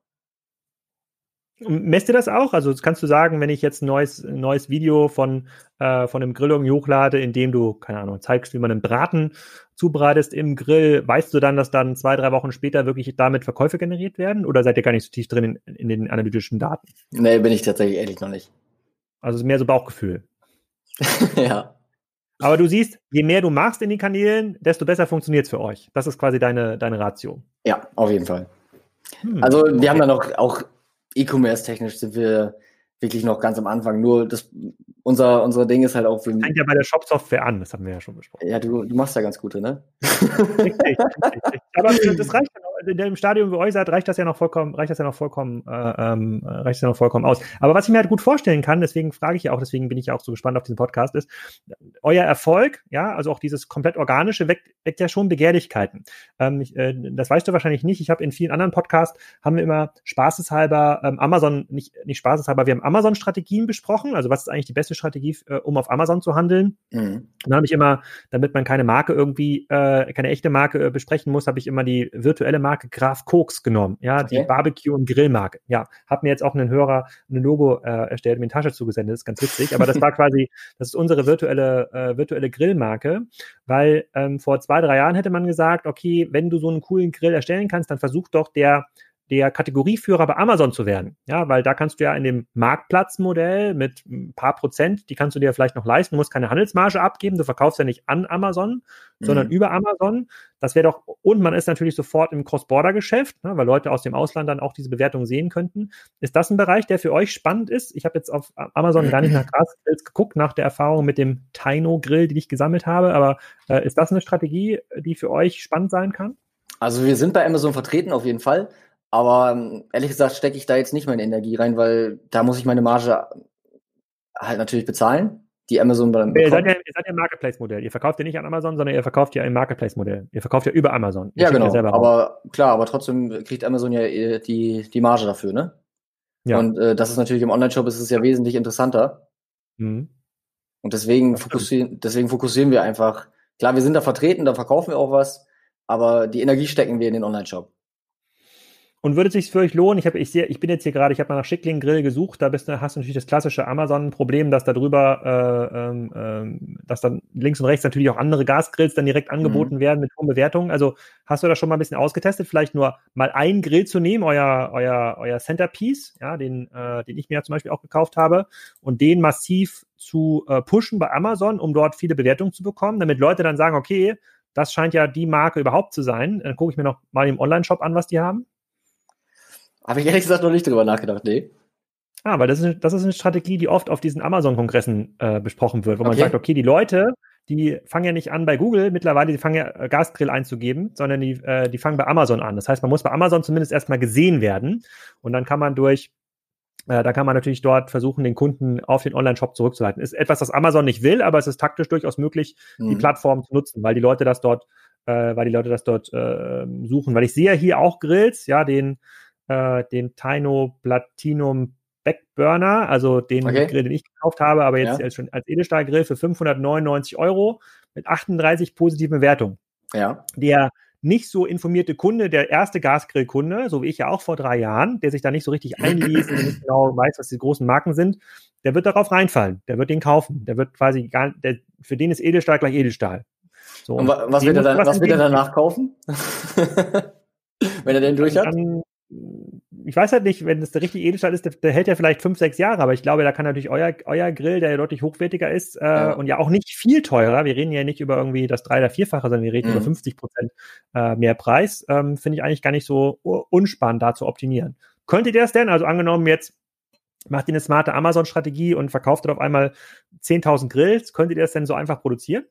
Messt ihr das auch? Also kannst du sagen, wenn ich jetzt ein neues, neues Video von, äh, von einem Grill irgendwie hochlade, in dem du, keine Ahnung, zeigst, wie man einen Braten zubereitest im Grill, weißt du dann, dass dann zwei, drei Wochen später wirklich damit Verkäufe generiert werden? Oder seid ihr gar nicht so tief drin in, in den analytischen Daten? Nee, bin ich tatsächlich ehrlich noch nicht. Also es ist mehr so Bauchgefühl. ja. Aber du siehst, je mehr du machst in den Kanälen, desto besser funktioniert es für euch. Das ist quasi deine, deine Ratio. Ja, auf jeden Fall. Hm, also wir okay. haben da noch auch E-Commerce-technisch sind wir wirklich noch ganz am Anfang. Nur das, unser, unser Ding ist halt auch. Wir, fängt ja bei der Shop-Software an, das haben wir ja schon besprochen. Ja, du, du machst ja ganz gute, ne? richtig, richtig, richtig. Aber das reicht dann auch in dem Stadium, wo ihr seid, reicht das ja noch vollkommen, reicht das ja noch vollkommen, äh, ähm, reicht das ja noch vollkommen aus. Aber was ich mir halt gut vorstellen kann, deswegen frage ich ja auch, deswegen bin ich ja auch so gespannt auf diesen Podcast, ist, euer Erfolg, ja, also auch dieses komplett organische weckt, weckt ja schon Begehrlichkeiten. Ähm, ich, äh, das weißt du wahrscheinlich nicht. Ich habe in vielen anderen Podcasts haben wir immer spaßeshalber ähm, Amazon, nicht, nicht spaßeshalber, wir haben Amazon-Strategien besprochen. Also was ist eigentlich die beste Strategie, äh, um auf Amazon zu handeln? Mhm. Dann habe ich immer, damit man keine Marke irgendwie, äh, keine echte Marke äh, besprechen muss, habe ich immer die virtuelle Marke Graf Koks genommen. Ja, okay. die Barbecue- und Grillmarke. Ja, habe mir jetzt auch einen Hörer ein Logo äh, erstellt, mir in Tasche zugesendet. Das ist ganz witzig. Aber das war quasi, das ist unsere virtuelle, äh, virtuelle Grillmarke, weil ähm, vor zwei, drei Jahren hätte man gesagt, okay, wenn du so einen coolen Grill erstellen kannst, dann versuch doch der der Kategorieführer bei Amazon zu werden. Ja, weil da kannst du ja in dem Marktplatzmodell mit ein paar Prozent, die kannst du dir vielleicht noch leisten, du musst keine Handelsmarge abgeben, du verkaufst ja nicht an Amazon, mhm. sondern über Amazon. Das wäre doch, und man ist natürlich sofort im Cross-Border-Geschäft, ne, weil Leute aus dem Ausland dann auch diese Bewertung sehen könnten. Ist das ein Bereich, der für euch spannend ist? Ich habe jetzt auf Amazon gar nicht nach Gasgrills geguckt, nach der Erfahrung mit dem Taino-Grill, die ich gesammelt habe, aber äh, ist das eine Strategie, die für euch spannend sein kann? Also wir sind bei Amazon vertreten auf jeden Fall. Aber ähm, ehrlich gesagt stecke ich da jetzt nicht meine Energie rein, weil da muss ich meine Marge halt natürlich bezahlen, die Amazon dann Ihr seid ja, ihr seid ja ein Marketplace-Modell. Ihr verkauft ja nicht an Amazon, sondern ihr verkauft ja ein Marketplace-Modell. Ihr verkauft ja über Amazon. Ihr ja, genau. Ja aber klar, aber trotzdem kriegt Amazon ja die, die Marge dafür, ne? Ja. Und äh, das ist natürlich im Online-Shop ist es ja wesentlich interessanter. Mhm. Und deswegen fokussieren, deswegen fokussieren wir einfach. Klar, wir sind da vertreten, da verkaufen wir auch was, aber die Energie stecken wir in den Online-Shop. Und würde es sich für euch lohnen? Ich, hab, ich, sehe, ich bin jetzt hier gerade, ich habe mal nach Schickling Grill gesucht, da bist, hast du natürlich das klassische Amazon-Problem, dass da drüber, äh, ähm, ähm, dass dann links und rechts natürlich auch andere Gasgrills dann direkt angeboten mhm. werden mit hohen Bewertungen. Also hast du da schon mal ein bisschen ausgetestet, vielleicht nur mal einen Grill zu nehmen, euer, euer, euer Centerpiece, ja, den, äh, den ich mir ja zum Beispiel auch gekauft habe, und den massiv zu äh, pushen bei Amazon, um dort viele Bewertungen zu bekommen, damit Leute dann sagen, okay, das scheint ja die Marke überhaupt zu sein. Dann gucke ich mir noch mal im Online-Shop an, was die haben. Habe ich ehrlich gesagt noch nicht drüber nachgedacht, nee. Ah, weil das ist, das ist eine Strategie, die oft auf diesen Amazon-Kongressen äh, besprochen wird, wo okay. man sagt, okay, die Leute, die fangen ja nicht an bei Google mittlerweile, die fangen ja äh, Gasgrill einzugeben, sondern die, äh, die fangen bei Amazon an. Das heißt, man muss bei Amazon zumindest erstmal gesehen werden und dann kann man durch äh, da kann man natürlich dort versuchen, den Kunden auf den Online-Shop zurückzuleiten. Ist etwas, das Amazon nicht will, aber es ist taktisch durchaus möglich, mhm. die Plattform zu nutzen, weil die Leute das dort, äh, weil die Leute das dort äh, suchen. Weil ich sehe hier auch Grills, ja, den äh, den Taino Platinum Backburner, also den okay. Grill, den ich gekauft habe, aber jetzt ja. schon als Edelstahlgrill für 599 Euro mit 38 positiven Bewertungen. Ja. Der nicht so informierte Kunde, der erste Gasgrillkunde, so wie ich ja auch vor drei Jahren, der sich da nicht so richtig einliest und nicht genau weiß, was die großen Marken sind, der wird darauf reinfallen. Der wird den kaufen. Der wird quasi gar, der, für den ist Edelstahl gleich Edelstahl. So, und was wird er dann, was wird er danach kaufen? Wenn er den durch hat? Dann, ich weiß halt nicht, wenn es der richtige Edelstahl ist, der, der, hält ja vielleicht fünf, sechs Jahre, aber ich glaube, da kann natürlich euer, euer Grill, der ja deutlich hochwertiger ist äh, ja. und ja auch nicht viel teurer, wir reden ja nicht über irgendwie das drei- oder vierfache, sondern wir reden mhm. über 50 Prozent äh, mehr Preis, ähm, finde ich eigentlich gar nicht so unspannend da zu optimieren. Könntet ihr das denn? Also angenommen jetzt macht ihr eine smarte Amazon-Strategie und verkauft auf einmal 10.000 Grills, könntet ihr das denn so einfach produzieren?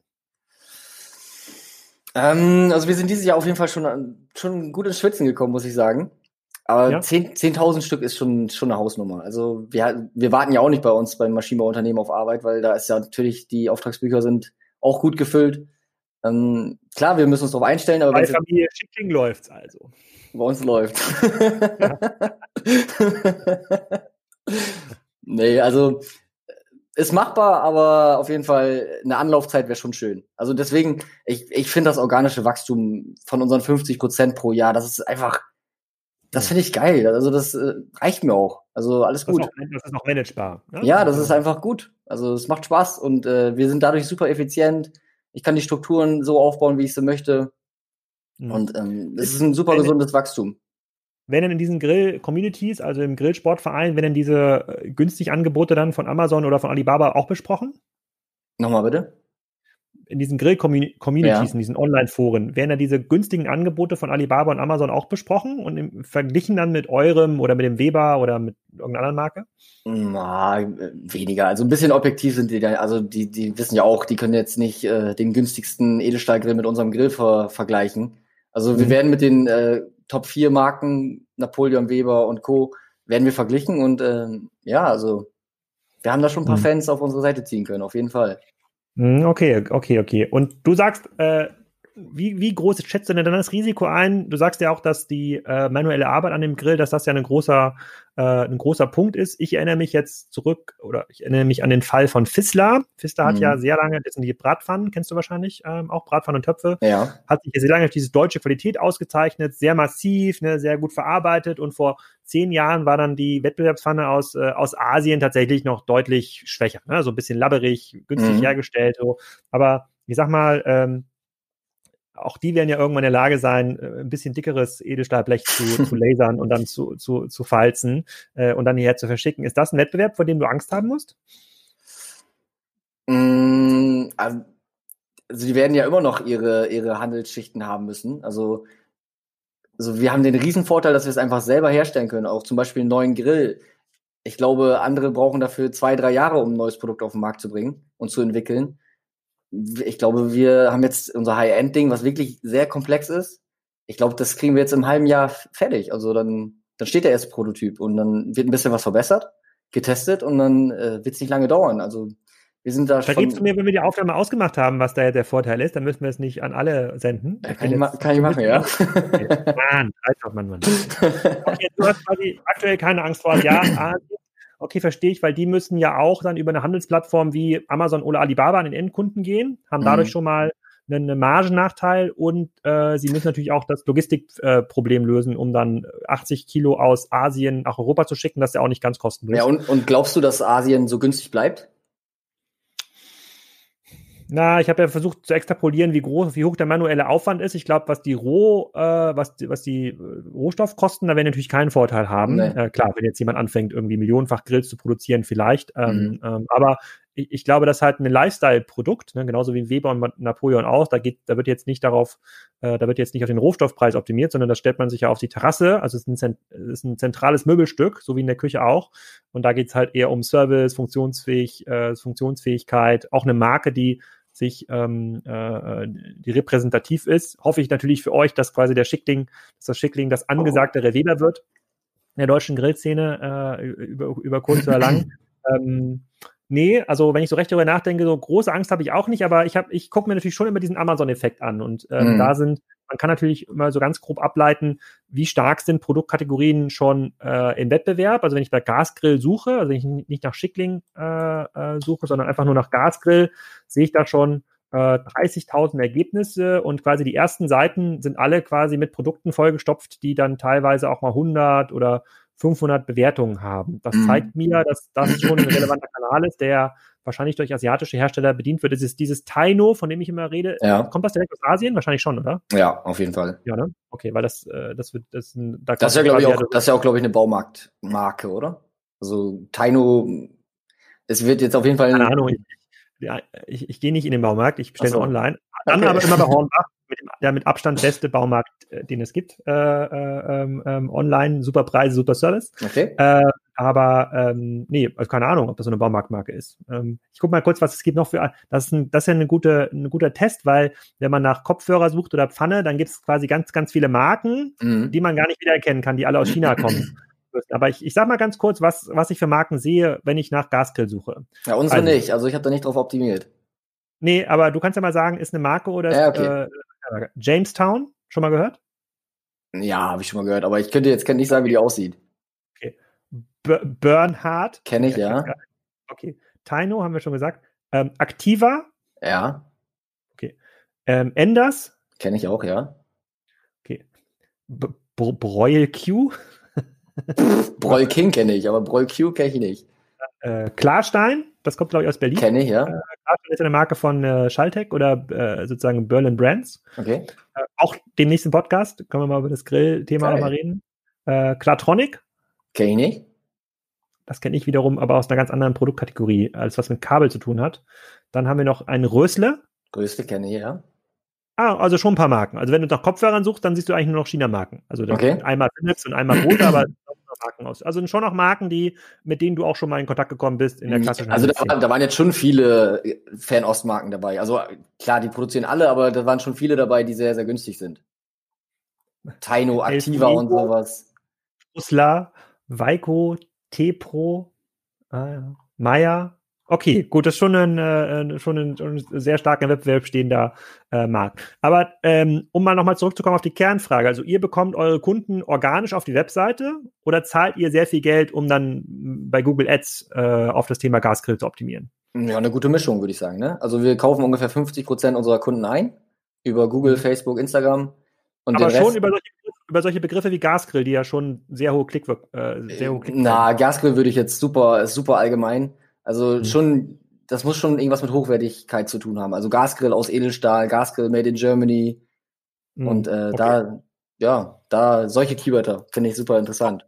Ähm, also wir sind dieses Jahr auf jeden Fall schon, schon gut ins Schwitzen gekommen, muss ich sagen. Aber ja. 10.000 10 Stück ist schon, schon eine Hausnummer. Also wir, wir warten ja auch nicht bei uns beim Maschinenbauunternehmen auf Arbeit, weil da ist ja natürlich, die Auftragsbücher sind auch gut gefüllt. Ähm, klar, wir müssen uns darauf einstellen, aber bei Familie Schickling läuft's also. Bei uns läuft. nee, also ist machbar, aber auf jeden Fall eine Anlaufzeit wäre schon schön. Also deswegen, ich, ich finde das organische Wachstum von unseren 50 Prozent pro Jahr, das ist einfach das finde ich geil. Also das äh, reicht mir auch. Also alles gut. Das ist, noch, das ist noch managebar. Ne? Ja, das ist einfach gut. Also es macht Spaß und äh, wir sind dadurch super effizient. Ich kann die Strukturen so aufbauen, wie ich sie möchte. Mhm. Und ähm, es ist ein super wenn, gesundes Wachstum. Wenn in diesen Grill-Communities, also im Grillsportverein, werden diese äh, günstig Angebote dann von Amazon oder von Alibaba auch besprochen? Nochmal bitte in diesen Grill-Communities, ja. in diesen Online-Foren, werden da diese günstigen Angebote von Alibaba und Amazon auch besprochen und im, verglichen dann mit eurem oder mit dem Weber oder mit irgendeiner anderen Marke? Na, weniger. Also ein bisschen objektiv sind die da. Also die, die wissen ja auch, die können jetzt nicht äh, den günstigsten Edelstahlgrill mit unserem Grill ver vergleichen. Also wir mhm. werden mit den äh, Top 4 Marken, Napoleon Weber und Co., werden wir verglichen und äh, ja, also wir haben da schon ein paar mhm. Fans auf unsere Seite ziehen können, auf jeden Fall. Mhm, okay, okay, okay. Und du sagst, äh, wie, wie groß schätzt du denn dann das Risiko ein? Du sagst ja auch, dass die äh, manuelle Arbeit an dem Grill, dass das ja ein großer, äh, ein großer Punkt ist. Ich erinnere mich jetzt zurück oder ich erinnere mich an den Fall von Fissler. Fissler hat mhm. ja sehr lange, das sind die Bratpfannen, kennst du wahrscheinlich ähm, auch, Bratpfannen und Töpfe. Ja. Hat sich ja sehr lange durch diese deutsche Qualität ausgezeichnet, sehr massiv, ne, sehr gut verarbeitet und vor zehn Jahren war dann die Wettbewerbspfanne aus, äh, aus Asien tatsächlich noch deutlich schwächer, ne? so ein bisschen labberig, günstig mhm. hergestellt. So. Aber ich sag mal, ähm, auch die werden ja irgendwann in der Lage sein, äh, ein bisschen dickeres Edelstahlblech zu, zu lasern und dann zu, zu, zu falzen äh, und dann hierher zu verschicken. Ist das ein Wettbewerb, vor dem du Angst haben musst? Mm, also, also die werden ja immer noch ihre, ihre Handelsschichten haben müssen. Also, also wir haben den Riesenvorteil, dass wir es einfach selber herstellen können. Auch zum Beispiel einen neuen Grill. Ich glaube, andere brauchen dafür zwei, drei Jahre, um ein neues Produkt auf den Markt zu bringen und zu entwickeln ich glaube, wir haben jetzt unser High-End-Ding, was wirklich sehr komplex ist. Ich glaube, das kriegen wir jetzt im halben Jahr fertig. Also dann, dann steht der erste Prototyp und dann wird ein bisschen was verbessert, getestet und dann äh, wird es nicht lange dauern. Also wir sind da schon. Vergibst du mir, wenn wir die Aufnahme ausgemacht haben, was da der Vorteil ist, dann müssen wir es nicht an alle senden. Ja, kann, ich, ma kann ich machen, ja. Mann, Alter, Mann, Mann. Okay, du hast quasi aktuell keine Angst vor Ja, okay, verstehe ich, weil die müssen ja auch dann über eine Handelsplattform wie Amazon oder Alibaba an den Endkunden gehen, haben dadurch mhm. schon mal einen Margennachteil und äh, sie müssen natürlich auch das Logistikproblem äh, lösen, um dann 80 Kilo aus Asien nach Europa zu schicken. Das ist ja auch nicht ganz kostenlos. Ja, und, und glaubst du, dass Asien so günstig bleibt? Na, ich habe ja versucht zu extrapolieren, wie groß, wie hoch der manuelle Aufwand ist. Ich glaube, was die Roh, äh, was, was die äh, Rohstoffkosten, da werden natürlich keinen Vorteil haben. Nee. Äh, klar, wenn jetzt jemand anfängt, irgendwie millionenfach Grills zu produzieren, vielleicht. Ähm, mhm. ähm, aber ich, ich glaube, das ist halt ein Lifestyle-Produkt, ne? genauso wie Weber und Napoleon auch. Da geht, da wird jetzt nicht darauf, äh, da wird jetzt nicht auf den Rohstoffpreis optimiert, sondern das stellt man sich ja auf die Terrasse. Also es ist ein, ist ein zentrales Möbelstück, so wie in der Küche auch. Und da geht es halt eher um Service, Funktionsfähig, äh, Funktionsfähigkeit, auch eine Marke, die sich ähm, äh, die repräsentativ ist. Hoffe ich natürlich für euch, dass quasi der Schickling, dass das Schickling das angesagte Weber wird in der deutschen Grillszene äh, über, über kurz oder lang. ähm, Nee, also wenn ich so recht darüber nachdenke, so große Angst habe ich auch nicht, aber ich habe, ich gucke mir natürlich schon immer diesen Amazon-Effekt an und ähm, mhm. da sind, man kann natürlich immer so ganz grob ableiten, wie stark sind Produktkategorien schon äh, im Wettbewerb. Also wenn ich bei Gasgrill suche, also wenn ich nicht nach Schickling äh, äh, suche, sondern einfach nur nach Gasgrill, sehe ich da schon äh, 30.000 Ergebnisse und quasi die ersten Seiten sind alle quasi mit Produkten vollgestopft, die dann teilweise auch mal 100 oder 500 Bewertungen haben. Das mhm. zeigt mir, dass das schon ein relevanter Kanal ist, der wahrscheinlich durch asiatische Hersteller bedient wird. Es ist dieses Taino, von dem ich immer rede. Ja. Kommt das direkt aus Asien? Wahrscheinlich schon, oder? Ja, auf jeden Fall. Ja, ne? Okay, weil das, äh, das wird, das, da das ist ja, glaube ich, auch, das ist ja auch, glaube ich, eine Baumarktmarke, oder? Also Taino, es wird jetzt auf jeden Fall. Keine Ahnung, ich, ja, ich, ich gehe nicht in den Baumarkt, ich bestelle so. online. Dann okay. aber immer bei Hornbach, mit dem, der mit Abstand beste Baumarkt, äh, den es gibt, äh, äh, ähm, online, super Preise, super Service. Okay. Äh, aber ähm, nee, also keine Ahnung, ob das so eine Baumarktmarke ist. Ähm, ich gucke mal kurz, was es gibt noch für. Das ist, ein, das ist ja eine gute, ein guter Test, weil wenn man nach Kopfhörer sucht oder Pfanne, dann gibt es quasi ganz, ganz viele Marken, mhm. die man gar nicht wiedererkennen kann, die alle aus China kommen. Aber ich, ich sag mal ganz kurz, was, was ich für Marken sehe, wenn ich nach Gasgrill suche. Ja, unsere also, nicht. Also ich habe da nicht drauf optimiert. Nee, aber du kannst ja mal sagen, ist eine Marke oder ja, okay. äh, Jamestown? Schon mal gehört? Ja, habe ich schon mal gehört, aber ich könnte jetzt nicht sagen, wie die aussieht. Okay. B Bernhard. Kenne ich, ja. Okay. Taino haben wir schon gesagt. Ähm, Activa. Ja. Okay. Ähm, Enders. Kenne ich auch, ja. Okay. B Broil Q. Broil King kenne ich, aber Broil Q kenne ich nicht. Äh, Klarstein, das kommt, glaube ich, aus Berlin. Kenne ich, ja. Äh, Klarstein ist eine Marke von äh, Schalltech oder äh, sozusagen Berlin Brands. Okay. Äh, auch dem nächsten Podcast können wir mal über das Grill-Thema nochmal reden. Äh, Klartronic. Kenne ich nicht. Das kenne ich wiederum, aber aus einer ganz anderen Produktkategorie, als was mit Kabel zu tun hat. Dann haben wir noch einen Rösle. Rösle kenne ich, ja. Ah, also schon ein paar Marken. Also wenn du nach Kopfhörern suchst, dann siehst du eigentlich nur noch China-Marken. Also okay. einmal Philips und einmal Rode, aber Marken aus. Also schon noch Marken, die, mit denen du auch schon mal in Kontakt gekommen bist in der mhm. klassischen Also da, waren, da waren jetzt schon viele Fernost-Marken dabei. Also klar, die produzieren alle, aber da waren schon viele dabei, die sehr, sehr günstig sind. Taino Activa und sowas. Usla, Weiko, T-Pro, äh, Maya. Okay, gut, das ist schon ein, äh, schon ein, schon ein sehr starker Wettbewerb stehender äh, Markt. Aber ähm, um mal nochmal zurückzukommen auf die Kernfrage, also ihr bekommt eure Kunden organisch auf die Webseite oder zahlt ihr sehr viel Geld, um dann bei Google Ads äh, auf das Thema Gasgrill zu optimieren? Ja, eine gute Mischung, würde ich sagen. Ne? Also wir kaufen ungefähr 50 Prozent unserer Kunden ein über Google, mhm. Facebook, Instagram. Und Aber schon über solche, über solche, Begriffe wie Gasgrill, die ja schon sehr hohe Klick, äh, sehr hohe Klick Na, Gasgrill würde ich jetzt super, super allgemein. Also mhm. schon, das muss schon irgendwas mit Hochwertigkeit zu tun haben. Also Gasgrill aus Edelstahl, Gasgrill made in Germany. Mhm. Und äh, okay. da, ja, da solche Keywörter finde ich super interessant.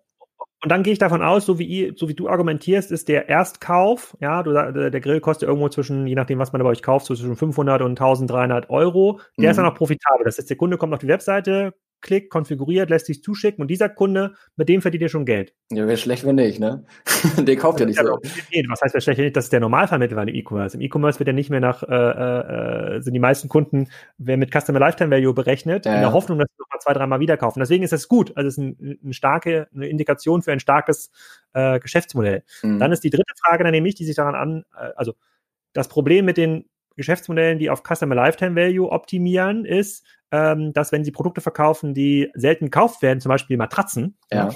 Und dann gehe ich davon aus, so wie, so wie du argumentierst, ist der Erstkauf, ja, du, der Grill kostet irgendwo zwischen, je nachdem, was man bei euch kauft, zwischen 500 und 1300 Euro. Der mhm. ist dann auch profitabel. Das heißt, der Kunde kommt auf die Webseite, klickt, konfiguriert, lässt sich zuschicken und dieser Kunde, mit dem verdient ihr schon Geld. Ja, wäre schlecht, wenn nicht, ne? der kauft ja nicht so. Was heißt, wäre schlecht, wenn nicht? Das ist der Normalfall mittlerweile im E-Commerce. Im E-Commerce wird ja nicht mehr nach, äh, äh, sind die meisten Kunden, wer mit Customer Lifetime Value berechnet, ja, in der Hoffnung, dass sie noch mal zwei, dreimal wieder kaufen. Deswegen ist das gut. Also es ist ein, eine starke, eine Indikation für ein starkes äh, Geschäftsmodell. Mhm. Dann ist die dritte Frage dann nämlich, die sich daran an, äh, also das Problem mit den Geschäftsmodellen, die auf Customer Lifetime Value optimieren, ist, ähm, dass wenn sie Produkte verkaufen, die selten gekauft werden, zum Beispiel Matratzen, ja.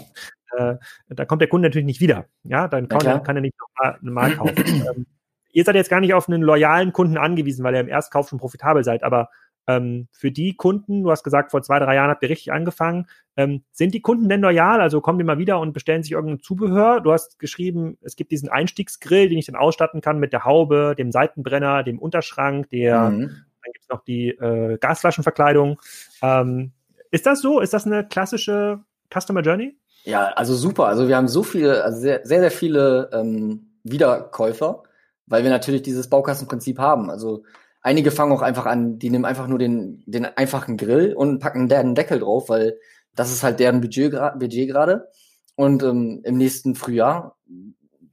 äh, da kommt der Kunde natürlich nicht wieder. Ja, dann kann, ja, er, kann er nicht nochmal normal kaufen. ähm, ihr seid jetzt gar nicht auf einen loyalen Kunden angewiesen, weil ihr im Erstkauf schon profitabel seid, aber ähm, für die Kunden, du hast gesagt, vor zwei, drei Jahren habt ihr richtig angefangen, ähm, sind die Kunden denn loyal? Also kommen die mal wieder und bestellen sich irgendein Zubehör? Du hast geschrieben, es gibt diesen Einstiegsgrill, den ich dann ausstatten kann mit der Haube, dem Seitenbrenner, dem Unterschrank, der, mhm. dann gibt es noch die äh, Gasflaschenverkleidung. Ähm, ist das so? Ist das eine klassische Customer Journey? Ja, also super. Also wir haben so viele, also sehr, sehr, sehr viele ähm, Wiederkäufer, weil wir natürlich dieses Baukastenprinzip haben. Also Einige fangen auch einfach an, die nehmen einfach nur den, den einfachen Grill und packen deren Deckel drauf, weil das ist halt deren Budget, Budget gerade. Und ähm, im nächsten Frühjahr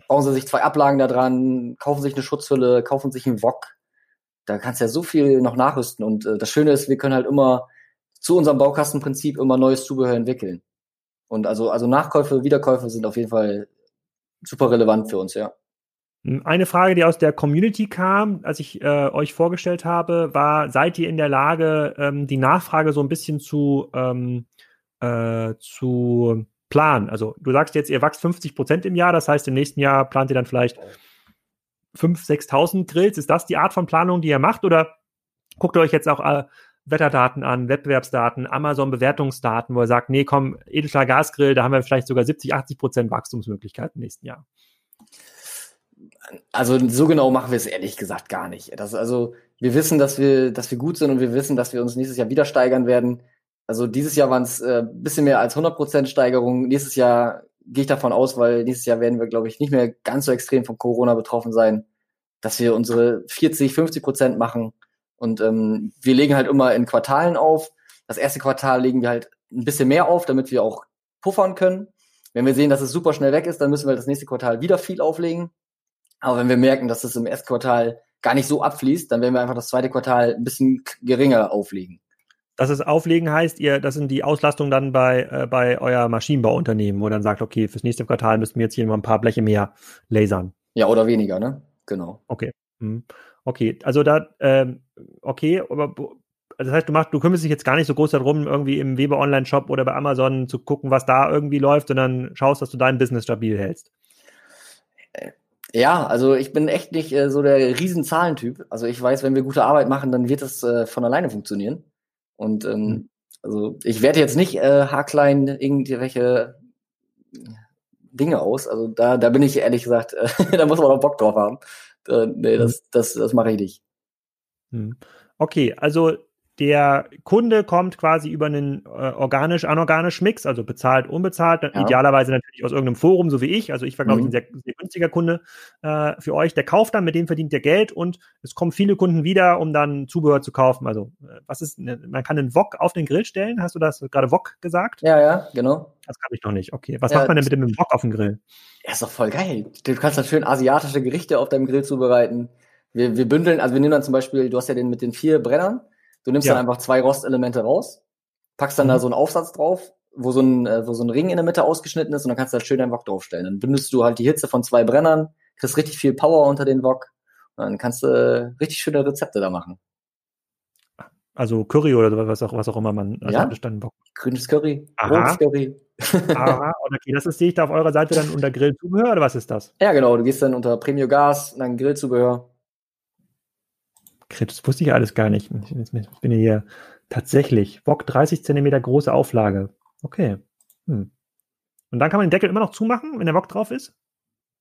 bauen sie sich zwei Ablagen da dran, kaufen sich eine Schutzhülle, kaufen sich einen Wok. Da kannst du ja so viel noch nachrüsten. Und äh, das Schöne ist, wir können halt immer zu unserem Baukastenprinzip immer neues Zubehör entwickeln. Und also, also Nachkäufe, Wiederkäufe sind auf jeden Fall super relevant für uns, ja. Eine Frage, die aus der Community kam, als ich äh, euch vorgestellt habe, war, seid ihr in der Lage, ähm, die Nachfrage so ein bisschen zu, ähm, äh, zu planen? Also du sagst jetzt, ihr wächst 50 Prozent im Jahr, das heißt, im nächsten Jahr plant ihr dann vielleicht 5.000, 6.000 Grills. Ist das die Art von Planung, die ihr macht? Oder guckt ihr euch jetzt auch äh, Wetterdaten an, Wettbewerbsdaten, Amazon-Bewertungsdaten, wo ihr sagt, nee, komm, Edelstahl Gasgrill, da haben wir vielleicht sogar 70, 80 Prozent Wachstumsmöglichkeiten im nächsten Jahr? Also so genau machen wir es ehrlich gesagt gar nicht. Das, also wir wissen, dass wir, dass wir gut sind und wir wissen, dass wir uns nächstes Jahr wieder steigern werden. Also dieses Jahr waren es äh, bisschen mehr als 100% Steigerung. Nächstes Jahr gehe ich davon aus, weil nächstes Jahr werden wir, glaube ich, nicht mehr ganz so extrem von Corona betroffen sein, dass wir unsere 40, 50 Prozent machen. Und ähm, wir legen halt immer in Quartalen auf. Das erste Quartal legen wir halt ein bisschen mehr auf, damit wir auch puffern können. Wenn wir sehen, dass es super schnell weg ist, dann müssen wir das nächste Quartal wieder viel auflegen. Aber wenn wir merken, dass es im ersten Quartal gar nicht so abfließt, dann werden wir einfach das zweite Quartal ein bisschen geringer auflegen. Dass es auflegen heißt, ihr, das sind die Auslastungen dann bei, äh, bei euer Maschinenbauunternehmen, wo dann sagt, okay, fürs nächste Quartal müssten wir jetzt hier mal ein paar Bleche mehr lasern. Ja, oder weniger, ne? Genau. Okay. Hm. Okay, also da, ähm, okay, aber also das heißt, du machst, du kümmerst dich jetzt gar nicht so groß darum, irgendwie im Weber Online-Shop oder bei Amazon zu gucken, was da irgendwie läuft, sondern schaust, dass du dein Business stabil hältst. Ja, also ich bin echt nicht äh, so der Riesenzahlentyp. Also ich weiß, wenn wir gute Arbeit machen, dann wird es äh, von alleine funktionieren. Und ähm, mhm. also ich werde jetzt nicht äh, haarklein irgendwelche Dinge aus. Also da, da bin ich ehrlich gesagt, äh, da muss man auch Bock drauf haben. Äh, nee, das, mhm. das, das mache ich nicht. Mhm. Okay, also der Kunde kommt quasi über einen äh, organisch-anorganisch Mix, also bezahlt, unbezahlt, ja. idealerweise natürlich aus irgendeinem Forum, so wie ich. Also ich war, glaube mhm. ich, ein sehr, sehr günstiger Kunde äh, für euch. Der kauft dann, mit dem verdient der Geld und es kommen viele Kunden wieder, um dann Zubehör zu kaufen. Also äh, was ist, ne, man kann einen Wok auf den Grill stellen. Hast du das gerade Wok gesagt? Ja, ja, genau. Das kann ich noch nicht. Okay. Was ja, macht man denn mit dem Wok auf dem Grill? Ja, ist doch voll geil. Du kannst dann schön asiatische Gerichte auf deinem Grill zubereiten. Wir, wir bündeln, also wir nehmen dann zum Beispiel, du hast ja den mit den vier Brennern. Du nimmst ja. dann einfach zwei Rostelemente raus packst dann mhm. da so einen Aufsatz drauf, wo so ein, äh, wo so ein Ring in der Mitte ausgeschnitten ist und dann kannst du da schön deinen Wok draufstellen. Dann bindest du halt die Hitze von zwei Brennern, kriegst richtig viel Power unter den Wok und dann kannst du richtig schöne Rezepte da machen. Also Curry oder was auch, was auch immer man also ja? dann Bock. Grünes Curry, rotes Curry. Aha, okay, das ist, sehe ich da auf eurer Seite dann unter Grillzubehör oder was ist das? Ja, genau, du gehst dann unter Premium Gas und dann Grillzubehör. Das wusste ich alles gar nicht. Ich bin hier tatsächlich. Bock 30 Zentimeter große Auflage. Okay. Hm. Und dann kann man den Deckel immer noch zumachen, wenn der Wok drauf ist?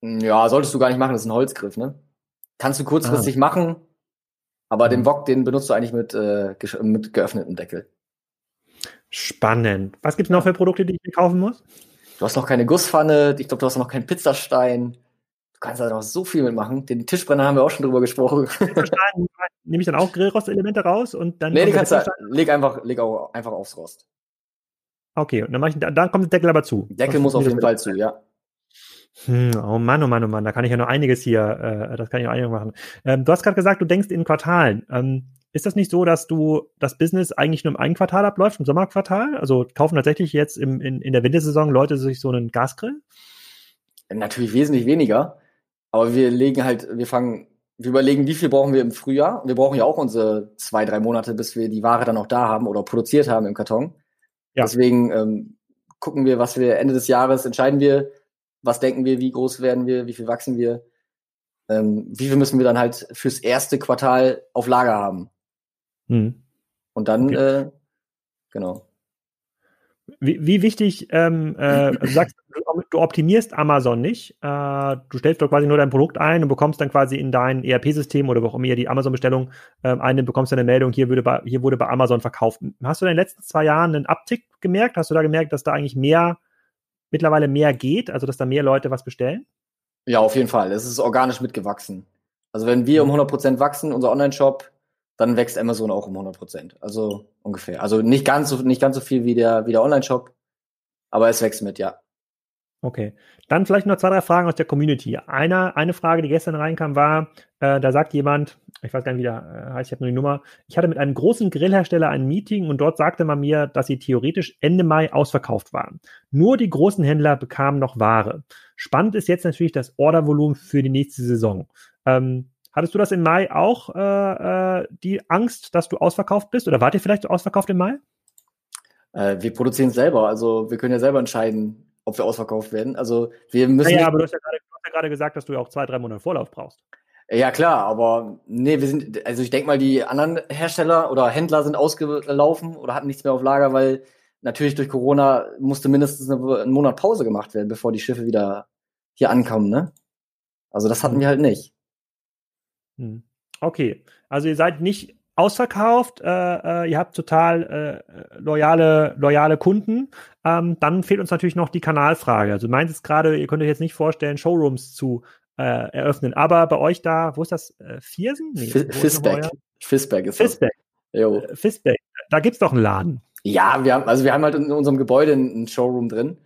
Ja, solltest du gar nicht machen, das ist ein Holzgriff, ne? Kannst du kurzfristig ah. machen, aber den Wok, den benutzt du eigentlich mit, äh, mit geöffnetem Deckel. Spannend. Was gibt es noch für Produkte, die ich mir kaufen muss? Du hast noch keine Gusspfanne, ich glaube, du hast noch keinen Pizzastein. Du kannst da noch so viel mitmachen. Den Tischbrenner haben wir auch schon drüber gesprochen. Nehme ich dann auch Grillrostelemente raus und dann. Nee, die kannst du, leg einfach, leg auch einfach aufs Rost. Okay, und dann, mach ich, dann kommt der Deckel aber zu. Deckel muss auf jeden Fall zu, ja. Hm, oh Mann, oh Mann, oh Mann, da kann ich ja noch einiges hier, äh, das kann ich noch einiges machen. Ähm, du hast gerade gesagt, du denkst in Quartalen. Ähm, ist das nicht so, dass du das Business eigentlich nur im einen Quartal abläuft, im Sommerquartal? Also kaufen tatsächlich jetzt im, in, in der Wintersaison Leute sich so einen Gasgrill? Natürlich wesentlich weniger. Aber wir legen halt, wir fangen, wir überlegen, wie viel brauchen wir im Frühjahr. Wir brauchen ja auch unsere zwei, drei Monate, bis wir die Ware dann auch da haben oder produziert haben im Karton. Ja. Deswegen ähm, gucken wir, was wir Ende des Jahres entscheiden wir, was denken wir, wie groß werden wir, wie viel wachsen wir, ähm, wie viel müssen wir dann halt fürs erste Quartal auf Lager haben. Hm. Und dann, okay. äh, genau. Wie, wie wichtig, ähm, äh, du sagst, du optimierst Amazon nicht. Äh, du stellst doch quasi nur dein Produkt ein und bekommst dann quasi in dein ERP-System oder wo auch immer ihr die Amazon-Bestellung äh, ein, bekommst du eine Meldung, hier, würde bei, hier wurde bei Amazon verkauft. Hast du in den letzten zwei Jahren einen Uptick gemerkt? Hast du da gemerkt, dass da eigentlich mehr, mittlerweile mehr geht, also dass da mehr Leute was bestellen? Ja, auf jeden Fall. Es ist organisch mitgewachsen. Also wenn wir um 100% mhm. wachsen, unser Online-Shop, dann wächst Amazon auch um 100%. Also ungefähr. Also nicht ganz so, nicht ganz so viel wie der, wie der Online-Shop, aber es wächst mit, ja. Okay. Dann vielleicht noch zwei, drei Fragen aus der Community. Eine, eine Frage, die gestern reinkam, war, äh, da sagt jemand, ich weiß gar nicht, wie der äh, heißt, ich habe nur die Nummer, ich hatte mit einem großen Grillhersteller ein Meeting und dort sagte man mir, dass sie theoretisch Ende Mai ausverkauft waren. Nur die großen Händler bekamen noch Ware. Spannend ist jetzt natürlich das Ordervolumen für die nächste Saison. Ähm, Hattest du das im Mai auch, äh, äh, die Angst, dass du ausverkauft bist? Oder wart ihr vielleicht ausverkauft im Mai? Äh, wir produzieren es selber. Also wir können ja selber entscheiden, ob wir ausverkauft werden. Also wir müssen. Ja, naja, aber du hast ja, gerade, du hast ja gerade gesagt, dass du ja auch zwei, drei Monate Vorlauf brauchst. Ja, klar, aber nee, wir sind, also ich denke mal, die anderen Hersteller oder Händler sind ausgelaufen oder hatten nichts mehr auf Lager, weil natürlich durch Corona musste mindestens einen Monat Pause gemacht werden, bevor die Schiffe wieder hier ankommen, ne? Also das hatten wir halt nicht. Hm. Okay, also ihr seid nicht ausverkauft, äh, äh, ihr habt total äh, loyale, loyale Kunden. Ähm, dann fehlt uns natürlich noch die Kanalfrage. Also du meintest gerade, ihr könnt euch jetzt nicht vorstellen, Showrooms zu äh, eröffnen, aber bei euch da, wo ist das? Äh, Viersen? Nee, Fisbeck. Fisbeck ist Fisbeck. das. Jo. Äh, Fisbeck. Da gibt's doch einen Laden. Ja, wir haben, also wir haben halt in unserem Gebäude einen Showroom drin.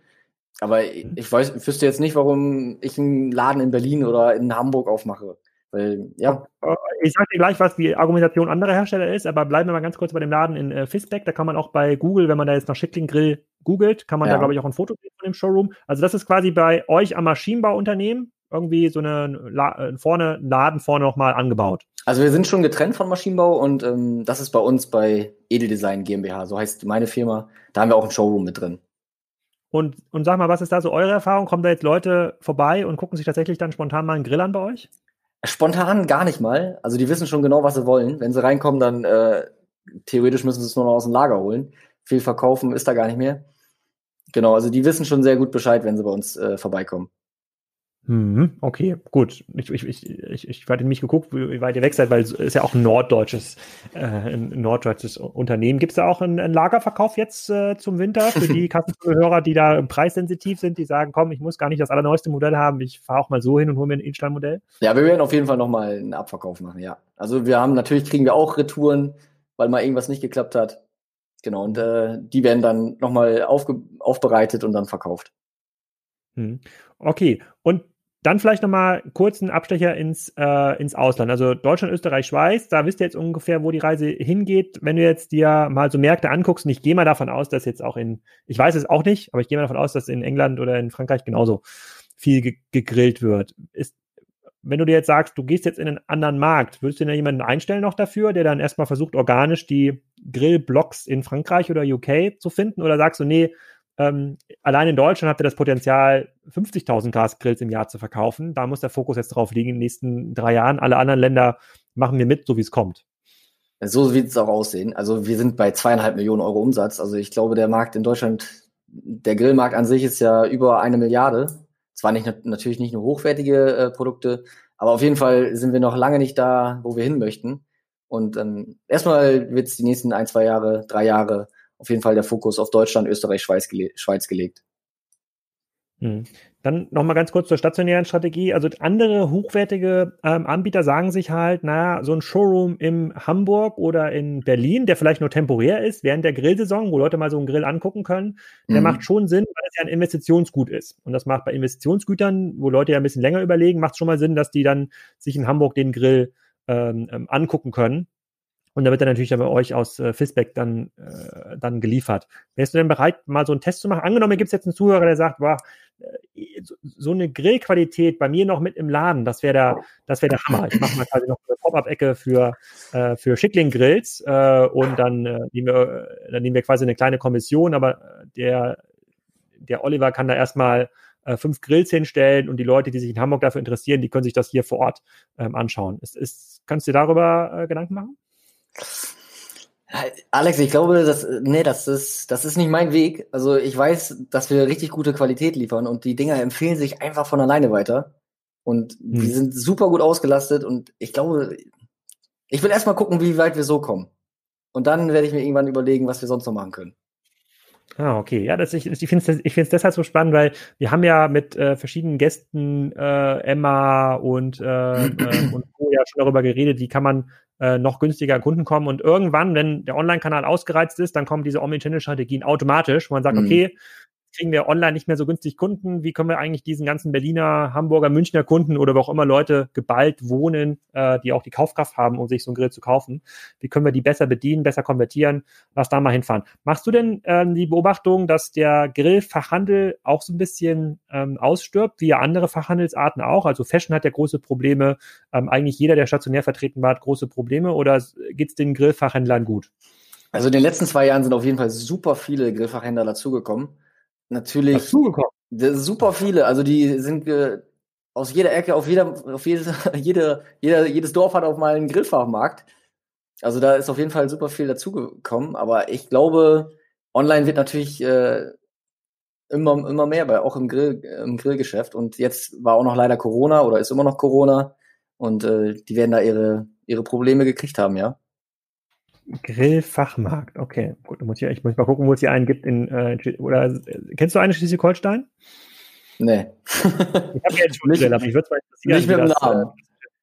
Aber mhm. ich weiß, ich wüsste jetzt nicht, warum ich einen Laden in Berlin oder in Hamburg aufmache. Weil, ja. Äh, ich sage dir gleich, was die Argumentation anderer Hersteller ist, aber bleiben wir mal ganz kurz bei dem Laden in äh, Fisbeck. Da kann man auch bei Google, wenn man da jetzt nach Schickling Grill googelt, kann man ja. da, glaube ich, auch ein Foto sehen von dem Showroom. Also das ist quasi bei euch am Maschinenbauunternehmen irgendwie so eine La äh, vorne, Laden vorne nochmal angebaut. Also wir sind schon getrennt von Maschinenbau und ähm, das ist bei uns bei Edeldesign GmbH, so heißt meine Firma. Da haben wir auch ein Showroom mit drin. Und, und sag mal, was ist da so eure Erfahrung? Kommen da jetzt Leute vorbei und gucken sich tatsächlich dann spontan mal einen Grill an bei euch? Spontan gar nicht mal. Also die wissen schon genau, was sie wollen. Wenn sie reinkommen, dann äh, theoretisch müssen sie es nur noch aus dem Lager holen. Viel verkaufen ist da gar nicht mehr. Genau, also die wissen schon sehr gut Bescheid, wenn sie bei uns äh, vorbeikommen. Mhm, okay, gut. Ich, ich, ich, ich, hatte mich geguckt, wie weit ihr weg seid, weil es ist ja auch ein norddeutsches, äh, ein norddeutsches Unternehmen. Gibt es da auch einen, einen Lagerverkauf jetzt äh, zum Winter für die Kassenzuhörer, die da preissensitiv sind, die sagen, komm, ich muss gar nicht das allerneueste Modell haben, ich fahre auch mal so hin und hole mir ein Installmodell? Ja, wir werden auf jeden Fall nochmal einen Abverkauf machen, ja. Also wir haben, natürlich kriegen wir auch Retouren, weil mal irgendwas nicht geklappt hat. Genau, und äh, die werden dann nochmal aufbereitet und dann verkauft. Hm. Okay, und dann vielleicht nochmal kurz einen Abstecher ins, äh, ins Ausland. Also Deutschland, Österreich, Schweiz, da wisst ihr jetzt ungefähr, wo die Reise hingeht. Wenn du jetzt dir mal so Märkte anguckst, und ich gehe mal davon aus, dass jetzt auch in, ich weiß es auch nicht, aber ich gehe mal davon aus, dass in England oder in Frankreich genauso viel ge gegrillt wird. Ist, wenn du dir jetzt sagst, du gehst jetzt in einen anderen Markt, würdest du denn jemanden einstellen noch dafür, der dann erstmal versucht, organisch die Grillblocks in Frankreich oder UK zu finden? Oder sagst du, nee, ähm, allein in Deutschland habt ihr das Potenzial, 50.000 Gasgrills im Jahr zu verkaufen. Da muss der Fokus jetzt drauf liegen in den nächsten drei Jahren. Alle anderen Länder machen wir mit, so wie es kommt. So wird es auch aussehen. Also wir sind bei zweieinhalb Millionen Euro Umsatz. Also ich glaube, der Markt in Deutschland, der Grillmarkt an sich ist ja über eine Milliarde. Zwar nicht natürlich nicht nur hochwertige äh, Produkte, aber auf jeden Fall sind wir noch lange nicht da, wo wir hin möchten. Und ähm, erstmal wird es die nächsten ein, zwei Jahre, drei Jahre auf jeden Fall der Fokus auf Deutschland, Österreich, Schweiz, gele Schweiz gelegt. Hm. Dann nochmal ganz kurz zur stationären Strategie. Also andere hochwertige ähm, Anbieter sagen sich halt, naja, so ein Showroom in Hamburg oder in Berlin, der vielleicht nur temporär ist, während der Grillsaison, wo Leute mal so einen Grill angucken können, mhm. der macht schon Sinn, weil es ja ein Investitionsgut ist. Und das macht bei Investitionsgütern, wo Leute ja ein bisschen länger überlegen, macht es schon mal Sinn, dass die dann sich in Hamburg den Grill ähm, ähm angucken können. Und da wird dann natürlich bei euch aus äh, Fisbeck dann, äh, dann geliefert. Wärst du denn bereit, mal so einen Test zu machen? Angenommen, gibt es jetzt einen Zuhörer, der sagt, boah, äh, so, eine Grillqualität bei mir noch mit im Laden, das wäre der, wäre der Hammer. Ich mache mal quasi noch eine Pop-Up-Ecke für, äh, für Schickling-Grills äh, und dann, äh, nehmen wir, äh, dann nehmen wir quasi eine kleine Kommission, aber der, der Oliver kann da erstmal äh, fünf Grills hinstellen und die Leute, die sich in Hamburg dafür interessieren, die können sich das hier vor Ort ähm, anschauen. Ist, ist, kannst du dir darüber Gedanken machen? Alex, ich glaube, das, nee, das ist, das ist nicht mein Weg. Also ich weiß, dass wir richtig gute Qualität liefern und die Dinger empfehlen sich einfach von alleine weiter. Und hm. wir sind super gut ausgelastet und ich glaube, ich will erstmal gucken, wie weit wir so kommen. Und dann werde ich mir irgendwann überlegen, was wir sonst noch machen können. Ah, okay. Ja, das, ich, ich finde es deshalb so spannend, weil wir haben ja mit äh, verschiedenen Gästen, äh, Emma und, äh, äh, und Co. ja schon darüber geredet, wie kann man äh, noch günstiger Kunden kommen. Und irgendwann, wenn der Online-Kanal ausgereizt ist, dann kommen diese Omnichannel-Strategien automatisch, wo man sagt, mhm. okay, kriegen wir online nicht mehr so günstig Kunden? Wie können wir eigentlich diesen ganzen Berliner, Hamburger, Münchner Kunden oder wo auch immer Leute geballt wohnen, äh, die auch die Kaufkraft haben, um sich so einen Grill zu kaufen? Wie können wir die besser bedienen, besser konvertieren? Lass da mal hinfahren. Machst du denn ähm, die Beobachtung, dass der Grillfachhandel auch so ein bisschen ähm, ausstirbt, wie ja andere Fachhandelsarten auch? Also Fashion hat ja große Probleme. Ähm, eigentlich jeder, der stationär vertreten war, hat große Probleme. Oder geht es den Grillfachhändlern gut? Also in den letzten zwei Jahren sind auf jeden Fall super viele Grillfachhändler dazugekommen natürlich dazugekommen. super viele. Also die sind äh, aus jeder Ecke, auf jeder, auf jede, jede, jeder, jedes Dorf hat auch mal einen Grillfachmarkt. Also da ist auf jeden Fall super viel dazugekommen. Aber ich glaube, online wird natürlich äh, immer, immer mehr, bei, auch im, Grill, im Grillgeschäft. Und jetzt war auch noch leider Corona oder ist immer noch Corona. Und äh, die werden da ihre, ihre Probleme gekriegt haben, ja. Grillfachmarkt, okay. Gut, dann muss ich, ich muss mal gucken, wo es hier einen gibt in, äh, oder äh, kennst du einen Schleswig-Holstein? Nee. ich habe jetzt schon nicht, aber ich würde es mal interessieren. Nicht mit dem Namen. Äh,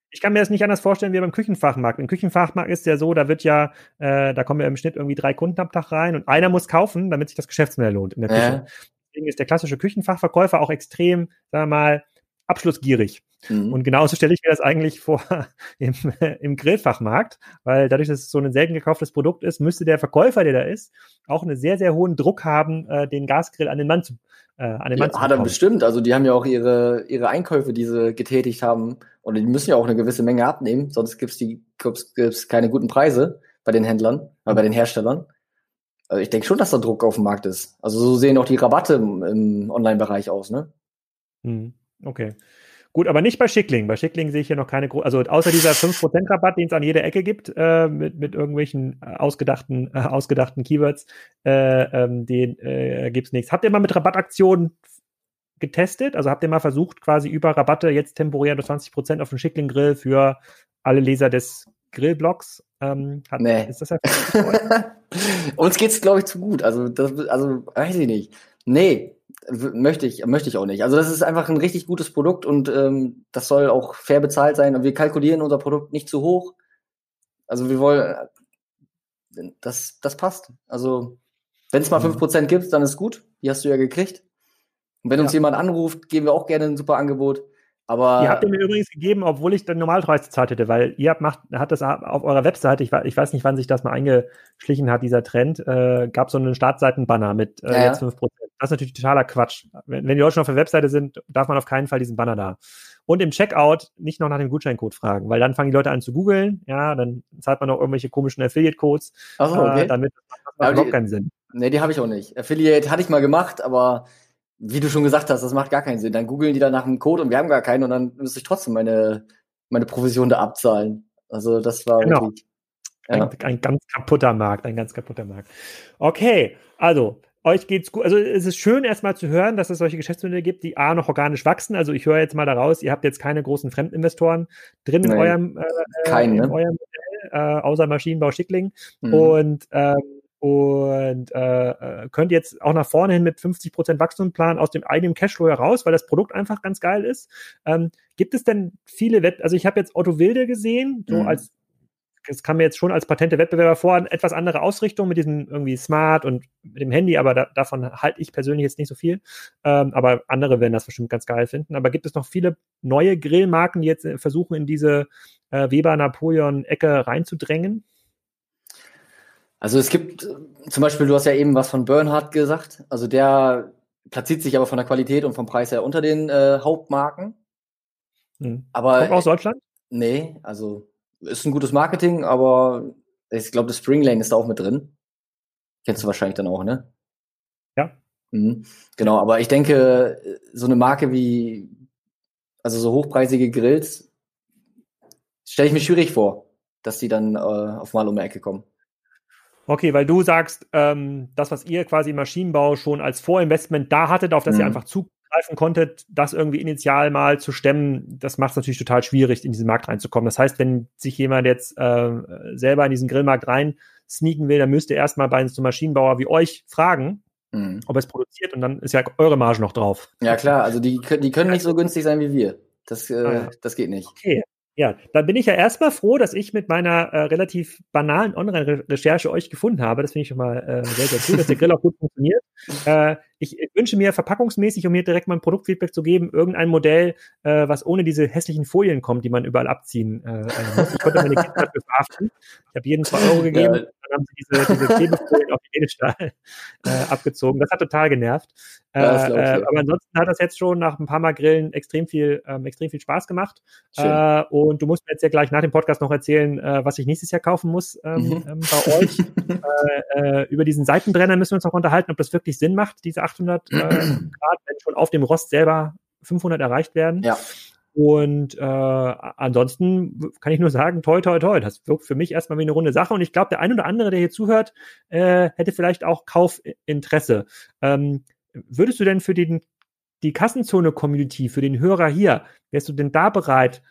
ich kann mir das nicht anders vorstellen wie beim Küchenfachmarkt. Im Küchenfachmarkt ist ja so, da wird ja, äh, da kommen ja im Schnitt irgendwie drei Kunden am Tag rein und einer muss kaufen, damit sich das Geschäftsmodell lohnt in der Küche. Deswegen ist der klassische Küchenfachverkäufer auch extrem, sagen wir mal, abschlussgierig. Mhm. Und genauso stelle ich mir das eigentlich vor im, im Grillfachmarkt, weil dadurch, dass es so ein selten gekauftes Produkt ist, müsste der Verkäufer, der da ist, auch einen sehr, sehr hohen Druck haben, äh, den Gasgrill an den Mann zu äh, an den Mann ja, zu Hat er bestimmt. Also die haben ja auch ihre, ihre Einkäufe, die sie getätigt haben. Und die müssen ja auch eine gewisse Menge abnehmen, sonst gibt's die gibt's, gibt's keine guten Preise bei den Händlern, äh, bei den Herstellern. Also ich denke schon, dass da Druck auf dem Markt ist. Also so sehen auch die Rabatte im, im Online-Bereich aus, ne? Mhm. Okay. Gut, aber nicht bei Schickling. Bei Schickling sehe ich hier noch keine, Gro also außer dieser 5% Rabatt, den es an jeder Ecke gibt, äh, mit, mit irgendwelchen äh, ausgedachten, äh, ausgedachten Keywords, äh, ähm, den äh, gibt es nichts. Habt ihr mal mit Rabattaktionen getestet? Also habt ihr mal versucht, quasi über Rabatte jetzt temporär nur 20% auf den Schickling-Grill für alle Leser des Grillblocks? Ähm, hat, nee. Ist das ja Uns geht's, glaube ich, zu gut. Also, das, also, weiß ich nicht. Nee, möchte ich, möchte ich auch nicht. Also das ist einfach ein richtig gutes Produkt und ähm, das soll auch fair bezahlt sein. Und wir kalkulieren unser Produkt nicht zu hoch. Also wir wollen, das, das passt. Also wenn es mal fünf Prozent gibt, dann ist gut. Die hast du ja gekriegt. Und wenn uns ja. jemand anruft, geben wir auch gerne ein super Angebot. Aber ihr habt mir übrigens gegeben, obwohl ich den Normalpreis gezahlt hätte, weil ihr habt macht, hat das auf eurer Webseite, ich, ich weiß nicht, wann sich das mal eingeschlichen hat, dieser Trend, äh, gab so einen Startseitenbanner mit äh, ja. jetzt 5%. Das ist natürlich totaler Quatsch. Wenn, wenn die Leute schon auf der Webseite sind, darf man auf keinen Fall diesen Banner da. Und im Checkout nicht noch nach dem Gutscheincode fragen, weil dann fangen die Leute an zu googeln, ja, dann zahlt man noch irgendwelche komischen Affiliate-Codes, Ach so, okay. äh, damit das macht überhaupt keinen Sinn. Nee, die habe ich auch nicht. Affiliate hatte ich mal gemacht, aber wie du schon gesagt hast, das macht gar keinen Sinn. Dann googeln die dann nach dem Code und wir haben gar keinen und dann müsste ich trotzdem meine, meine Provision da abzahlen. Also das war Genau. wirklich. Ein, Ja. ein ganz kaputter Markt, ein ganz kaputter Markt. Okay, also euch geht's gut. Also es ist schön erstmal zu hören, dass es solche Geschäftsmodelle gibt, die A noch organisch wachsen. Also ich höre jetzt mal daraus, ihr habt jetzt keine großen Fremdinvestoren drin in Nein. eurem, äh, Keinen, in ne? eurem Modell, äh, außer Maschinenbau Schickling. Mhm. Und, ähm, und äh, äh, könnt jetzt auch nach vorne hin mit 50% Wachstum planen aus dem eigenen Cashflow heraus, weil das Produkt einfach ganz geil ist. Ähm, gibt es denn viele Wett, also ich habe jetzt Otto Wilde gesehen, so Mhm. als es kam mir jetzt schon als patente Wettbewerber vor, etwas andere Ausrichtung mit diesem irgendwie Smart und mit dem Handy, aber da, davon halte ich persönlich jetzt nicht so viel. Ähm, aber andere werden das bestimmt ganz geil finden. Aber gibt es noch viele neue Grillmarken, die jetzt äh, versuchen, in diese äh, Weber-Napoleon-Ecke reinzudrängen? Also es gibt äh, zum Beispiel, du hast ja eben was von Bernhard gesagt. Also der platziert sich aber von der Qualität und vom Preis her unter den äh, Hauptmarken. Hm. Aber Kommt aus Deutschland? nee, also ist ein gutes Marketing, aber ich glaube, das Spring Lane ist da auch mit drin. Kennst du wahrscheinlich dann auch, ne? Ja. Mhm. Genau, aber ich denke, so eine Marke wie, also so hochpreisige Grills, stelle ich mir schwierig vor, dass die dann äh, auf mal um die Ecke kommen. Okay, weil du sagst, ähm, das, was ihr quasi im Maschinenbau schon als Vorinvestment da hattet, auf das ihr Mhm. einfach zugreifen konntet, das irgendwie initial mal zu stemmen, das macht es natürlich total schwierig, in diesen Markt reinzukommen. Das heißt, wenn sich jemand jetzt äh, selber in diesen Grillmarkt rein sneaken will, dann müsst ihr erstmal bei einem Maschinenbauer wie euch fragen, Mhm. ob er es produziert und dann ist ja eure Marge noch drauf. Ja klar, also die, können- die können nicht so günstig sein wie wir. Das, äh, Ah, ja. das geht nicht. Okay. Ja, dann bin ich ja erstmal froh, dass ich mit meiner äh, relativ banalen Online-Recherche euch gefunden habe. Das finde ich schon mal äh, sehr, sehr cool, dass der Grill auch gut funktioniert. Äh, ich, ich wünsche mir verpackungsmäßig, um mir direkt mal ein Produktfeedback zu geben, irgendein Modell, äh, was ohne diese hässlichen Folien kommt, die man überall abziehen äh, äh, muss. Ich konnte meine Kinder dafür verhaften. Ich habe jedem zwei Euro gegeben, Ja. Dann haben sie diese, diese Klebefolien auf den Edelstahl äh, abgezogen. Das hat total genervt. Äh, Ja, äh, ja. aber ansonsten hat das jetzt schon nach ein paar Mal Grillen extrem viel, ähm, extrem viel Spaß gemacht. Äh, und du musst mir jetzt ja gleich nach dem Podcast noch erzählen, äh, was ich nächstes Jahr kaufen muss ähm, Mhm. ähm, bei euch. äh, äh, über diesen Seitenbrenner müssen wir uns noch unterhalten, ob das wirklich Sinn macht, diese 800 äh, Grad, wenn schon auf dem Rost selber 500 erreicht werden. Ja. Und äh, ansonsten kann ich nur sagen, toi, toi, toi. Das wirkt für mich erstmal wie eine runde Sache. Und ich glaube, der ein oder andere, der hier zuhört, äh, hätte vielleicht auch Kaufinteresse. Ähm, würdest du denn für den, die Kassenzone-Community, für den Hörer hier, wärst du denn da bereit,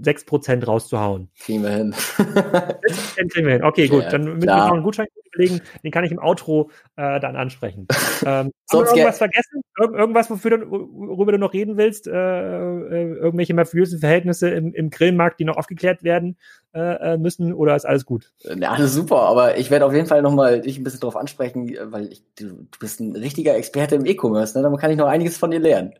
6% rauszuhauen? Kriegen wir hin. 6% kriegen wir hin. Okay, gut. Ja, Dann müssen wir klar. noch einen Gutschein überlegen. Den kann ich im Outro äh, dann ansprechen. Ähm, haben wir Sonst irgendwas vergessen? Irg irgendwas, wofür du, worüber du noch reden willst? Äh, äh, irgendwelche mafiösen Verhältnisse im, im Grillmarkt, die noch aufgeklärt werden äh, äh, müssen? Oder ist alles gut? Ja, alles super, aber ich werde auf jeden Fall nochmal dich ein bisschen drauf ansprechen, weil ich, du, du bist ein richtiger Experte im E-Commerce, ne? Da kann ich noch einiges von dir lernen.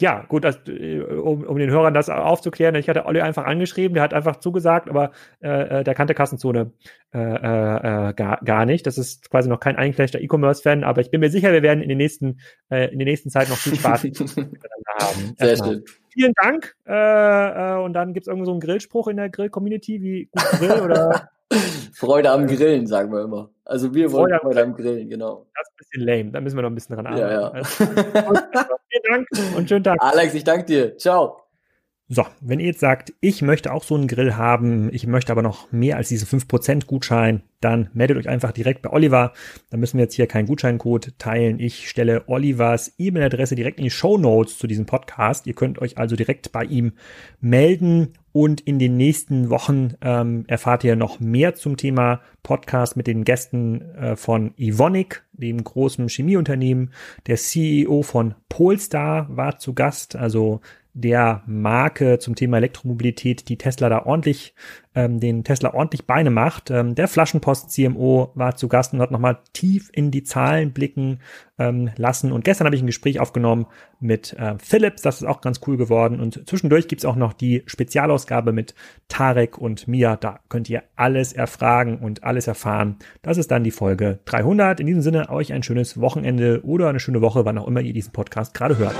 Ja, gut, das, äh, um, um den Hörern das aufzuklären, ich hatte Olli einfach angeschrieben, der hat einfach zugesagt, aber äh, äh, der kannte Kassenzone äh, äh, äh, gar, gar nicht. Das ist quasi noch kein eingefleischter E-Commerce-Fan, aber ich bin mir sicher, wir werden in den nächsten, äh, in der nächsten Zeit noch viel Spaß miteinander haben. Sehr schön. Vielen Dank. Äh, äh, und dann gibt's irgendwo so einen Grillspruch in der Grill-Community, wie gut Grill oder Freude am Grillen, sagen wir immer. Also wir wollen Freude am Freude am Grillen, genau. das ist ein bisschen lame. Da müssen wir noch ein bisschen dran arbeiten. Ja, ja. Also, vielen Dank und schönen Tag. Alex, ich danke dir. Ciao. So, wenn ihr jetzt sagt, ich möchte auch so einen Grill haben, ich möchte aber noch mehr als diese 5% Gutschein, dann meldet euch einfach direkt bei Oliver. Da müssen wir jetzt hier keinen Gutscheincode teilen. Ich stelle Olivers E-Mail-Adresse direkt in die Show Notes zu diesem Podcast. Ihr könnt euch also direkt bei ihm melden und in den nächsten Wochen ähm, erfahrt ihr noch mehr zum Thema Podcast mit den Gästen äh, von Ivonic, dem großen Chemieunternehmen. Der CEO von Polestar war zu Gast, also der Marke zum Thema Elektromobilität, die Tesla da ordentlich, ähm, den Tesla ordentlich Beine macht. Ähm, der Flaschenpost Post CMO war zu Gast und hat nochmal tief in die Zahlen blicken ähm, lassen. Und gestern habe ich ein Gespräch aufgenommen mit äh, Philips, das ist auch ganz cool geworden. Und zwischendurch gibt's auch noch die Spezialausgabe mit Tarek und Mia. Da könnt ihr alles erfragen und alles erfahren. Das ist dann die Folge 300. In diesem Sinne euch ein schönes Wochenende oder eine schöne Woche, wann auch immer ihr diesen Podcast gerade hört.